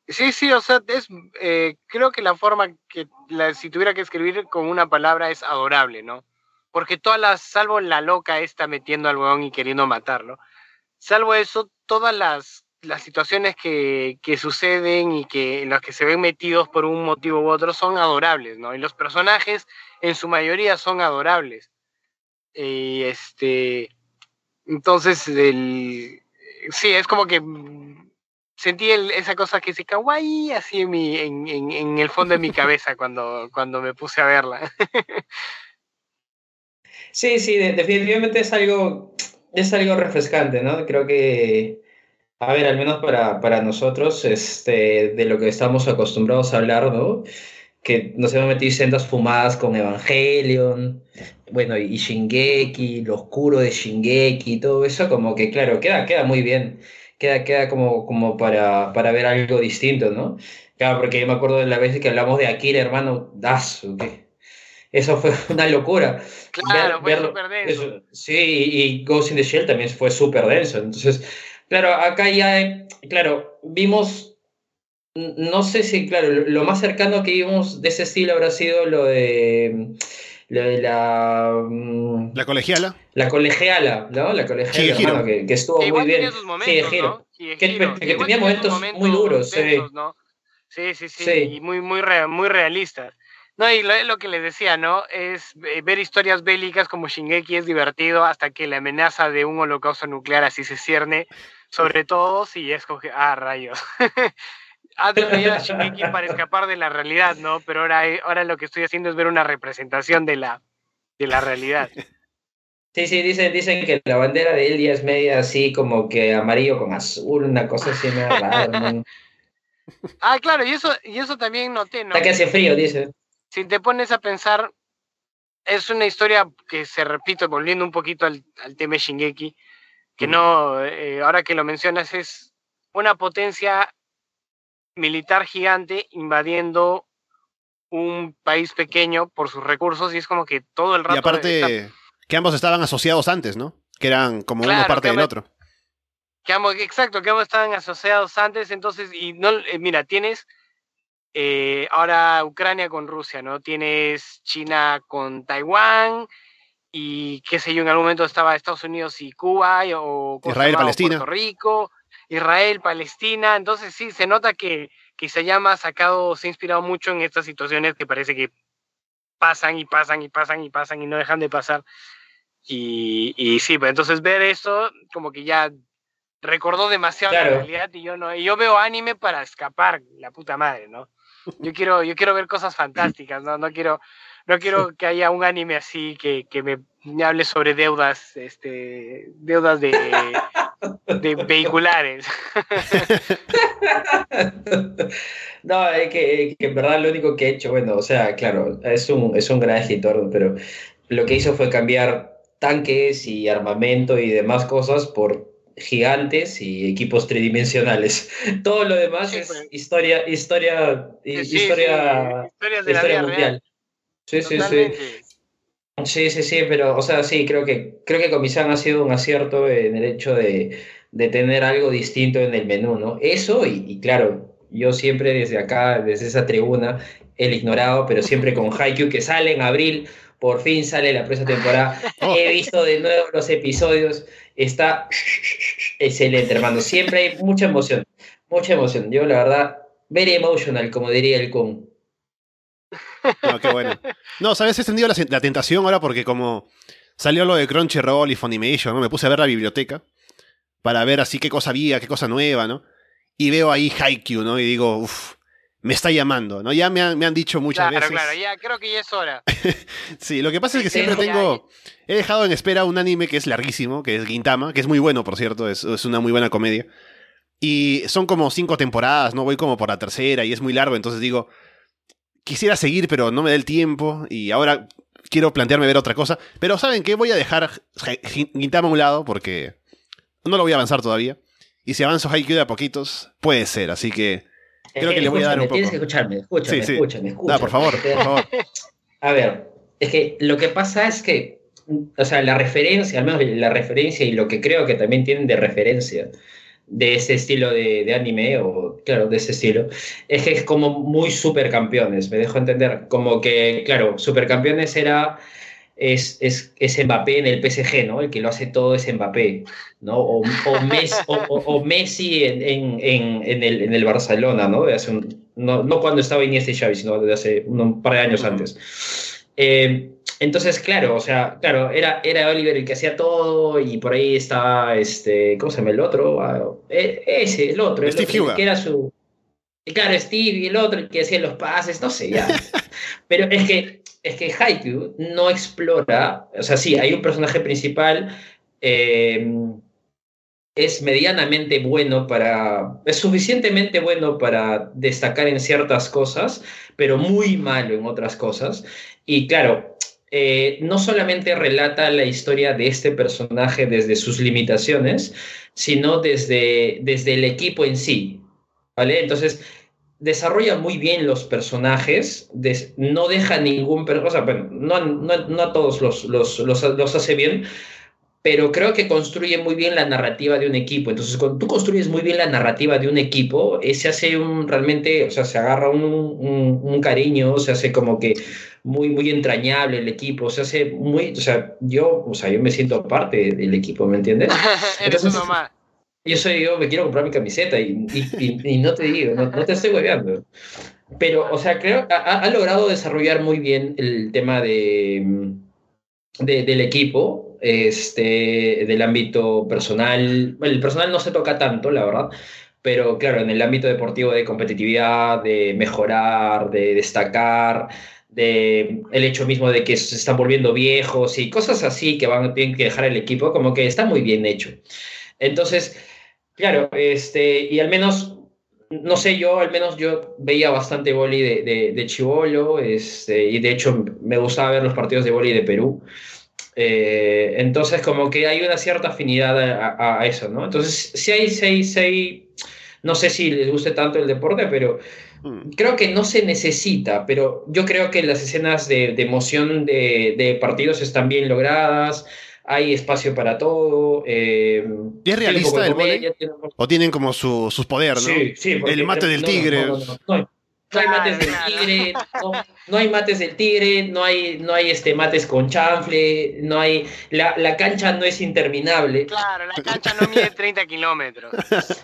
Sí, sí, o sea, es, eh, creo que la forma que, si tuviera que escribir con una palabra es adorable, ¿no? Porque todas las, salvo la loca esta metiendo al huevón y queriendo matarlo, salvo eso, todas las, las situaciones que, que suceden y que en las que se ven metidos por un motivo u otro son adorables, ¿no? Y los personajes en su mayoría son adorables. Y este, entonces, el, sí, es como que sentí el, esa cosa que se kawaii así en, mi, en, en, en, el fondo de mi (laughs) cabeza cuando, cuando me puse a verla. sí, sí, definitivamente es algo, es algo refrescante, ¿no? Creo que, a ver, al menos para, para nosotros, este, de lo que estamos acostumbrados a hablar, ¿no? Que nos hemos metido sendas fumadas con Evangelion, bueno, y Shingeki, lo oscuro de Shingeki, todo eso, como que, claro, queda, queda muy bien queda, queda como, como para, para ver algo distinto, ¿no? Claro, porque yo me acuerdo de la vez que hablamos de Akira, hermano, das, ¿qué? Eso fue (laughs) una locura. Claro, ver, fue súper denso. Eso, sí, y Ghost in the Shell también fue súper denso. Entonces, claro, acá ya, claro, vimos, no sé si, claro, lo más cercano que vimos de ese estilo habrá sido lo de lo de la... Um, la colegiala. La colegiala, ¿no? La colegiala, sí, hermano, que, que, estuvo que muy bien. Momentos, sí, giro. ¿no? Sí, que, giro. que, que tenía momentos, momentos, muy duros. Sí. ¿no? sí, sí, sí, Sí. y muy, muy, real, muy realistas. No, y lo, lo que les decía, ¿no? Es eh, ver historias bélicas como Shingeki es divertido hasta que la amenaza de un holocausto nuclear así se cierne sobre todos y es como que, ah, rayos. (laughs) Antes veía Shingeki para escapar de la realidad, ¿no? Pero ahora, ahora lo que estoy haciendo es ver una representación de la, de la realidad. (laughs) Sí, sí, dicen, dicen que la bandera de Elia es media así como que amarillo con azul, una cosa así medio rara. ¿no? (laughs) Ah, claro, y eso, y eso también noté, ¿no? Está que hace frío, dice. Si te pones a pensar, es una historia que se repite, volviendo un poquito al, al tema de Shingeki, que no, eh, ahora que lo mencionas, es una potencia militar gigante invadiendo un país pequeño por sus recursos y es como que todo el rato... Y aparte, está- que ambos estaban asociados antes, ¿no? Que eran como uno Claro, parte que del otro. que ambos, exacto, que ambos estaban asociados antes, entonces, y no, eh, mira, tienes eh, ahora Ucrania con Rusia, ¿no? Tienes China con Taiwán y qué sé yo, en algún momento estaba Estados Unidos y Cuba y- o ¿cómo se Israel? Palestina. Puerto Rico, Israel, Palestina, entonces sí, se nota que, que Isayama ha sacado, se ha inspirado mucho en estas situaciones que parece que pasan y pasan y pasan y pasan y no dejan de pasar. Y, y sí, pues entonces ver esto como que ya recordó demasiado Claro. la realidad y yo no, y yo veo anime para escapar, la puta madre, ¿no? Yo quiero, yo quiero ver cosas fantásticas, ¿no? No quiero, no quiero que haya un anime así que, que me, me hable sobre deudas, este, deudas de, de (laughs) vehiculares. (laughs) No, es que, en verdad lo único que he hecho, bueno, o sea, claro, es un, es un gran escritor, pero lo que hizo fue cambiar tanques y armamento y demás cosas por gigantes y equipos tridimensionales. (laughs) Todo lo demás Sí, es pues. historia, historia, Sí, sí, historia, de historia mundial. real. Sí, sí, sí. Sí, sí, sí, pero, o sea, sí, creo que, creo que Comisán ha sido un acierto en el hecho de, de tener algo distinto en el menú, ¿no? Eso y, y claro, yo siempre desde acá, desde esa tribuna, el ignorado, pero siempre con Haikyuu que sale en abril, por fin sale la próxima temporada, (laughs) Oh. he visto de nuevo los episodios, está excelente, hermano, siempre hay mucha emoción, mucha emoción, yo la verdad, very emotional, como diría el Kun. No, qué bueno. No, ¿sabes? He tenido la, la tentación ahora porque como salió lo de Crunchyroll y Funimation, ¿no? Me puse a ver la biblioteca para ver así qué cosa había, qué cosa nueva, ¿no? Y veo ahí Haikyuu, ¿no? Y digo, uff, me está llamando, ¿no? Ya me han, me han dicho muchas Claro, veces. claro, ya creo que ya es hora. (laughs) Sí, lo que pasa es que Sí, siempre tengo... He dejado en espera un anime que es larguísimo, que es Gintama, que es muy bueno, por cierto, es, es una muy buena comedia. Y son como cinco temporadas, ¿no? Voy como por la tercera y es muy largo, entonces digo, quisiera seguir, pero no me da el tiempo. Y ahora quiero plantearme ver otra cosa. Pero ¿saben qué? Voy a dejar Gintama a un lado porque no lo voy a avanzar todavía. Y si avanzo Haikyuu de a poquitos, puede ser. Así que creo que le voy a dar un poco. Tienes que escucharme, escúchame, Sí, sí. escúchame, escúchame. Por favor, por favor. (laughs) A ver, es que lo que pasa es que, o sea, la referencia, al menos la referencia y lo que creo que también tienen de referencia de ese estilo de, de anime, o claro, de ese estilo, es que es como muy supercampeones, me dejo entender. Como que, claro, supercampeones era. Es, es, es Mbappé en el PSG, ¿no? El que lo hace todo es Mbappé, ¿no? O, o Messi, o, o- Messi en, en, en, el, en el Barcelona, ¿no? Hace un- no, no cuando estaba Iniesta y Xavi, sino de hace un, un par de años antes. Eh, entonces, claro, o sea, claro, era, era Oliver el que hacía todo y por ahí estaba, este, ¿cómo se llama el otro? Ah, eh, ese, el otro, el Steve otro, que era su... y Claro, Steve y el otro, el que hacía los pases, no sé, ya. (laughs) Pero es que, es que Haikyuu no explora, o sea, sí, hay un personaje principal, eh, es medianamente bueno para, es suficientemente bueno para destacar en ciertas cosas, pero muy malo en otras cosas. Y claro, eh, no solamente relata la historia de este personaje desde sus limitaciones, sino desde, desde el equipo en sí. ¿Vale? Entonces, desarrolla muy bien los personajes, des- no deja ningún o sea, bueno, no, no, no a todos los, los, los, los hace bien, pero creo que construye muy bien la narrativa de un equipo. Entonces, cuando tú construyes muy bien la narrativa de un equipo, eh, se hace un realmente, o sea, se agarra un, un, un cariño, se hace como que muy, muy entrañable el equipo, se hace muy, o sea, yo, o sea, yo me siento parte del equipo, ¿me entiendes? (laughs) Eres Entonces- más. Yo soy yo, me quiero comprar mi camiseta y, y, y- y no te digo, no, no te estoy hueveando. Pero, o sea, creo que ha, ha logrado desarrollar muy bien el tema de, de- del equipo, este, del ámbito personal. El personal no se toca tanto, la verdad, pero claro, en el ámbito deportivo de competitividad, de mejorar, de destacar, de el hecho mismo de que se están volviendo viejos y cosas así que van, tienen que dejar el equipo, como que está muy bien hecho. Entonces, claro, este, y al menos, no sé, yo al menos yo veía bastante boli de, de, de este, y de hecho me gustaba ver los partidos de boli de Perú. Eh, entonces, como que hay una cierta afinidad a, eso, ¿no? Entonces, sí hay, sí hay, sí hay- no sé si les guste tanto el deporte, pero Mm. creo que no se necesita, pero yo creo que las escenas de, de emoción de, de partidos están bien logradas, hay espacio para todo. eh, ¿Y es realista el comedia, tiene O tienen como su, sus poder, ¿no? Sí, sí, El mate del no, tigre. No, no, no, hay- mates del tigre, no, no hay mates del tigre, no hay, no hay este, mates con chanfle, no hay, la, la cancha no es interminable. Claro, la cancha no mide 30 kilómetros.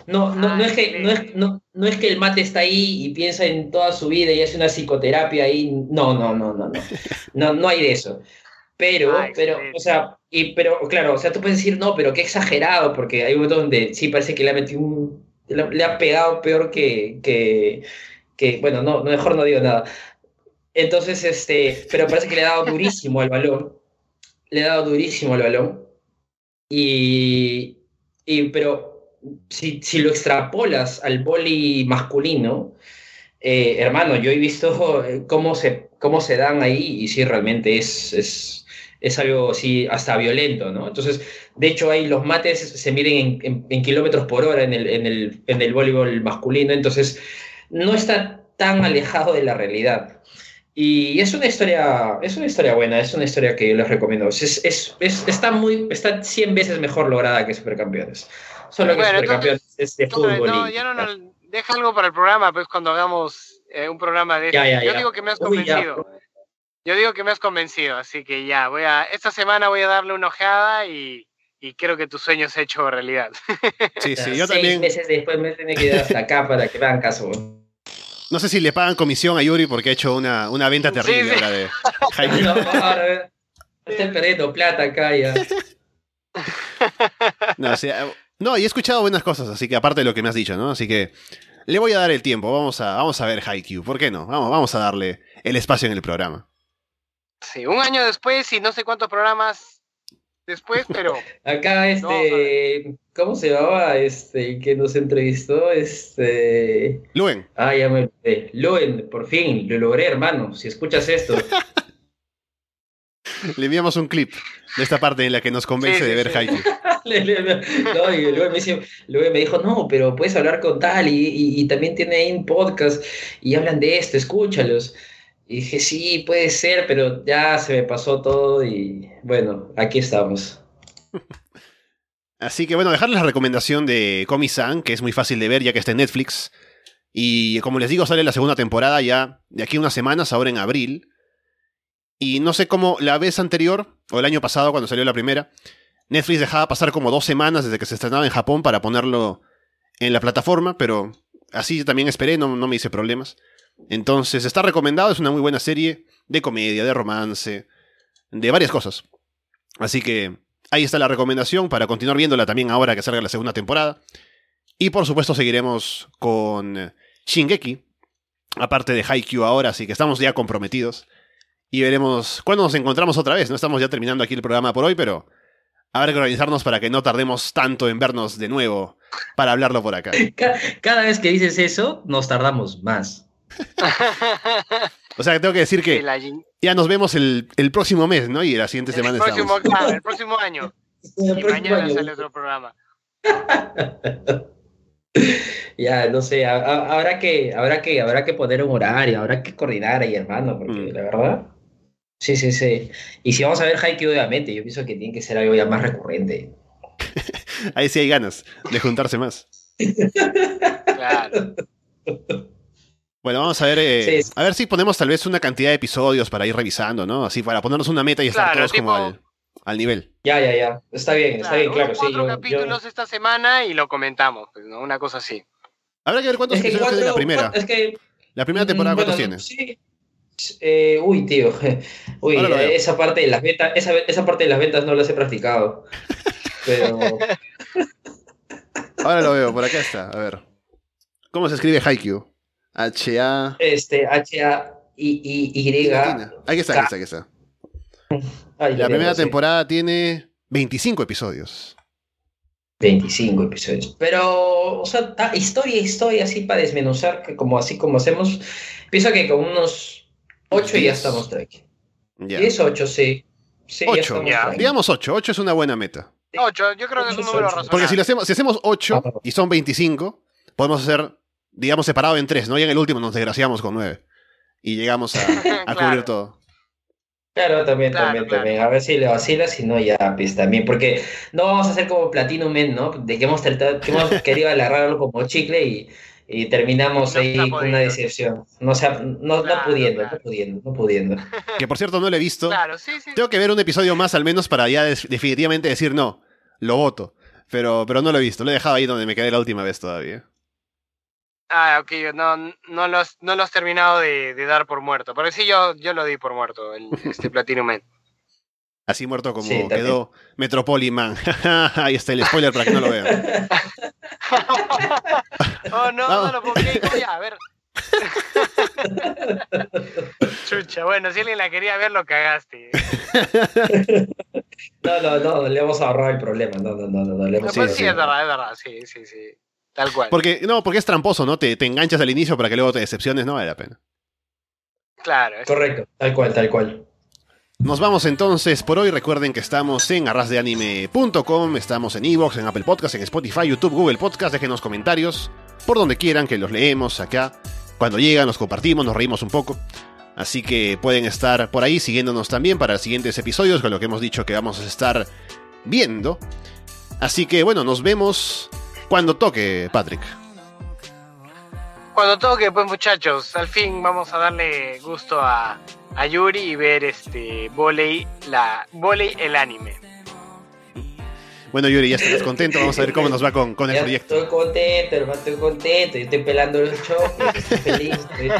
No, no, no, es que, no, es, no, no es que el mate está ahí y piensa en toda su vida y hace una psicoterapia ahí. No, no, no, no, no. No, no hay de eso. Pero, Ah, pero, o sea, y, pero, claro, o sea, tú puedes decir, no, pero qué exagerado, porque hay momentos donde sí parece que le ha metido un. Le, le ha pegado peor que, que, que. Bueno, no, mejor no digo nada. Entonces, este. Pero parece que le ha dado durísimo al balón. Le ha dado durísimo al balón. Y. y pero si, si lo extrapolas al boli masculino, eh, hermano, yo he visto eh, cómo se, cómo se dan ahí y sí, realmente es, es, es algo así hasta violento, ¿no? Entonces, de hecho, ahí los mates se miden en, en- en kilómetros por hora en el, en, el, en el voleibol masculino, entonces no está tan alejado de la realidad. Y es una historia, es una historia buena, es una historia que yo les recomiendo. Es, es, es- está, muy, está 100 veces mejor lograda que Supercampeones. Solo que Bueno, Supercampeones es de No, fútbol. no, y- ya no, no, deja algo para el programa, pues cuando hagamos eh, un programa de Ya, ya, Yo ya. digo que me has Uy, convencido. Yo digo que me has convencido, así que ya, voy a, esta semana voy a darle una ojeada y, y creo que tu sueño se ha hecho realidad. (laughs) Sí, sí, yo seis también. meses después me tiene que ir hasta acá para que me hagan caso. No sé si le pagan comisión a Yuri porque ha hecho una, una venta terrible sí. ahora de (laughs) Haikyuu. No, ahora estoy perdiendo plata acá ya. (laughs) No, o sea, no, y he escuchado buenas cosas, así que aparte de lo que me has dicho, ¿no? Así que le voy a dar el tiempo, vamos a, vamos a ver Haikyuu, ¿por qué no? Vamos, vamos a darle el espacio en el programa. Sí, un año después y no sé cuántos programas después, pero (laughs) Acá, este, ¿cómo se llamaba? Este, el que nos entrevistó, este, Luen, ah, ya me olvidé. Luen, por fin, lo logré, hermano. Si escuchas esto, (laughs) le enviamos un clip de esta parte en la que nos convence Sí, sí, de ver sí. (laughs) Le- no, y luego me, dice- luego me dijo, no, pero puedes hablar con tal y, y- y también tiene ahí un podcast y hablan de esto, escúchalos. Y dije, sí, puede ser, pero ya se me pasó todo y bueno, aquí estamos. Así que bueno, dejarles la recomendación de Komi-san, que es muy fácil de ver ya que está en Netflix. Y como les digo, sale la segunda temporada ya de aquí a unas semanas, ahora en abril. Y no sé cómo la vez anterior, o el año pasado cuando salió la primera, Netflix dejaba pasar como dos semanas desde que se estrenaba en Japón para ponerlo en la plataforma, pero así también esperé, no, no me hice problemas. Entonces está recomendado, es una muy buena serie de comedia, de romance, de varias cosas. Así que ahí está la recomendación para continuar viéndola también ahora que salga la segunda temporada. Y por supuesto seguiremos con Shingeki, aparte de Haikyuu ahora, así que estamos ya comprometidos. Y veremos cuándo nos encontramos otra vez. No estamos ya terminando aquí el programa por hoy, pero habrá que organizarnos para que no tardemos tanto en vernos de nuevo para hablarlo por acá. (laughs) Ca- Cada vez que dices eso, nos tardamos más. O sea que tengo que decir Sí, que ya nos vemos el, el próximo mes, ¿no? Y la siguiente el semana próximo, estamos. claro, el próximo año. (laughs) Y El próximo mañana año. sale otro programa. (laughs) Ya, no sé, ha- ha- habrá que, habrá que, habrá que poner un horario, habrá que coordinar ahí, hermano, porque Mm. la verdad. Sí, sí, sí. Y si vamos a ver Haikyuu, obviamente, yo pienso que tiene que ser algo ya más recurrente. (laughs) Ahí sí hay ganas de juntarse más. Claro. Bueno, vamos a ver, eh, Sí. a ver si ponemos tal vez una cantidad de episodios para ir revisando, ¿no? Así para ponernos una meta y estar Claro, todos como al, al nivel. Ya, ya, ya. Está bien, está bien, claro, sí. cuatro yo- capítulos esta semana y lo comentamos, pues, ¿no? Una cosa así. Habrá que ver cuántos Es que episodios tiene la cuatro- primera. es que La primera temporada, Mm, ¿cuántos bueno, tiene? Sí. Eh, uy, tío. (laughs) Uy, esa parte de las ventas, esa, esa parte de las ventas no las he practicado. Pero (laughs) Ahora lo veo, por acá está. A ver. ¿Cómo se escribe Haikyuu? H-A... este H A I I Y latina. Aquí está, aquí está, aquí está. La primera temporada tiene 25 episodios. 25 episodios. Pero, o sea, ta- historia, historia, así para desmenuzar, que como así como hacemos, pienso que con unos 8 ya Diez. estamos tranqui. Ya. 10, 8, sí. Sí, ya 8. estamos ya. tranqui. Digamos 8. 8 es una buena meta. Ocho, yo creo que es un número razonable. Porque si, lo hacemos, si hacemos 8 Ah. y son 25, podemos hacer, digamos, separado en 3, ¿no? Y en el último nos desgraciamos con 9. Y llegamos a, (laughs) a Claro. cubrir todo. Claro, también, Claro, también, claro. también. A ver si le vacila, si no, ya, pues también. Porque no vamos a hacer como Platinum Men, ¿no? De que hemos tratado, que hemos (laughs) querido agarrarlo como chicle y, y terminamos No ahí con una decepción. No, se ha- no, no Claro, pudiendo, claro. no pudiendo, no pudiendo. Que por cierto no lo he visto. Claro, sí, sí. Tengo que ver un episodio más al menos para ya definitivamente decir no, lo voto. Pero, pero no lo he visto, lo he dejado ahí donde me quedé la última vez todavía. Ah, ok, no, no los, no los has terminado de, de dar por muerto. Pero sí, yo, yo lo di por muerto, el, (laughs) este Platinum Man. Así muerto como Sí, quedó Metropolis Man. (laughs) ahí está el spoiler para que no lo vean. (laughs) Oh, no, Vamos. no lo pongo ya, a ver. Chucha, bueno, si alguien la quería ver, lo cagaste. No, no, no, le vamos a ahorrar el problema. No, no, no, no, no le No, hemos pues sí, sí, sí. es verdad, es verdad, sí, sí, sí. Tal cual. Porque, no, porque es tramposo, ¿no? Te, te enganchas al inicio para que luego te decepciones, no vale la pena. Claro, es- Correcto, tal cual, tal cual. Nos vamos entonces por hoy. Recuerden que estamos en arrasdeanime.com, estamos en Evox, en Apple Podcast, en Spotify, YouTube, Google Podcast. Déjenos comentarios por donde quieran que los leemos acá. Cuando llegan, los compartimos, nos reímos un poco. Así que pueden estar por ahí siguiéndonos también para los siguientes episodios, con lo que hemos dicho que vamos a estar viendo. Así que bueno, nos vemos cuando toque, Patrick. Cuando toque, pues muchachos, al fin vamos a darle gusto a, a Yuri y ver este volei, la volei el anime. Bueno, Yuri, ya estás contento. Vamos a ver cómo nos va con, con el Ya proyecto. Estoy contento, hermano, estoy contento. Yo estoy pelando los chocos, estoy feliz. estoy-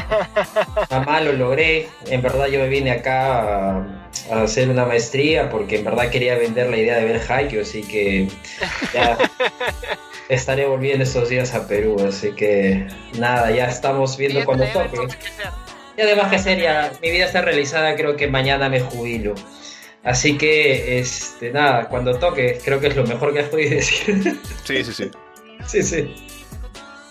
Mamá, lo logré. En verdad, yo me vine acá a, a hacer una maestría porque en verdad quería vender la idea de ver Haikyuu, así que ya (laughs) estaré volviendo estos días a Perú. Así que nada, ya estamos viendo Sí, cuando toque. Y además que ya, mi vida está realizada, creo que mañana me jubilo. Así que, este, nada, cuando toque, creo que es lo mejor que has podido decir. (laughs) Sí, sí, sí. sí, sí.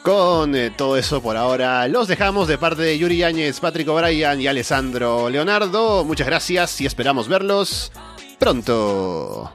Con eh, todo eso por ahora, los dejamos de parte de Yuri Yáñez, Patrick O'Brien y Alessandro Leonardo. Muchas gracias y esperamos verlos pronto.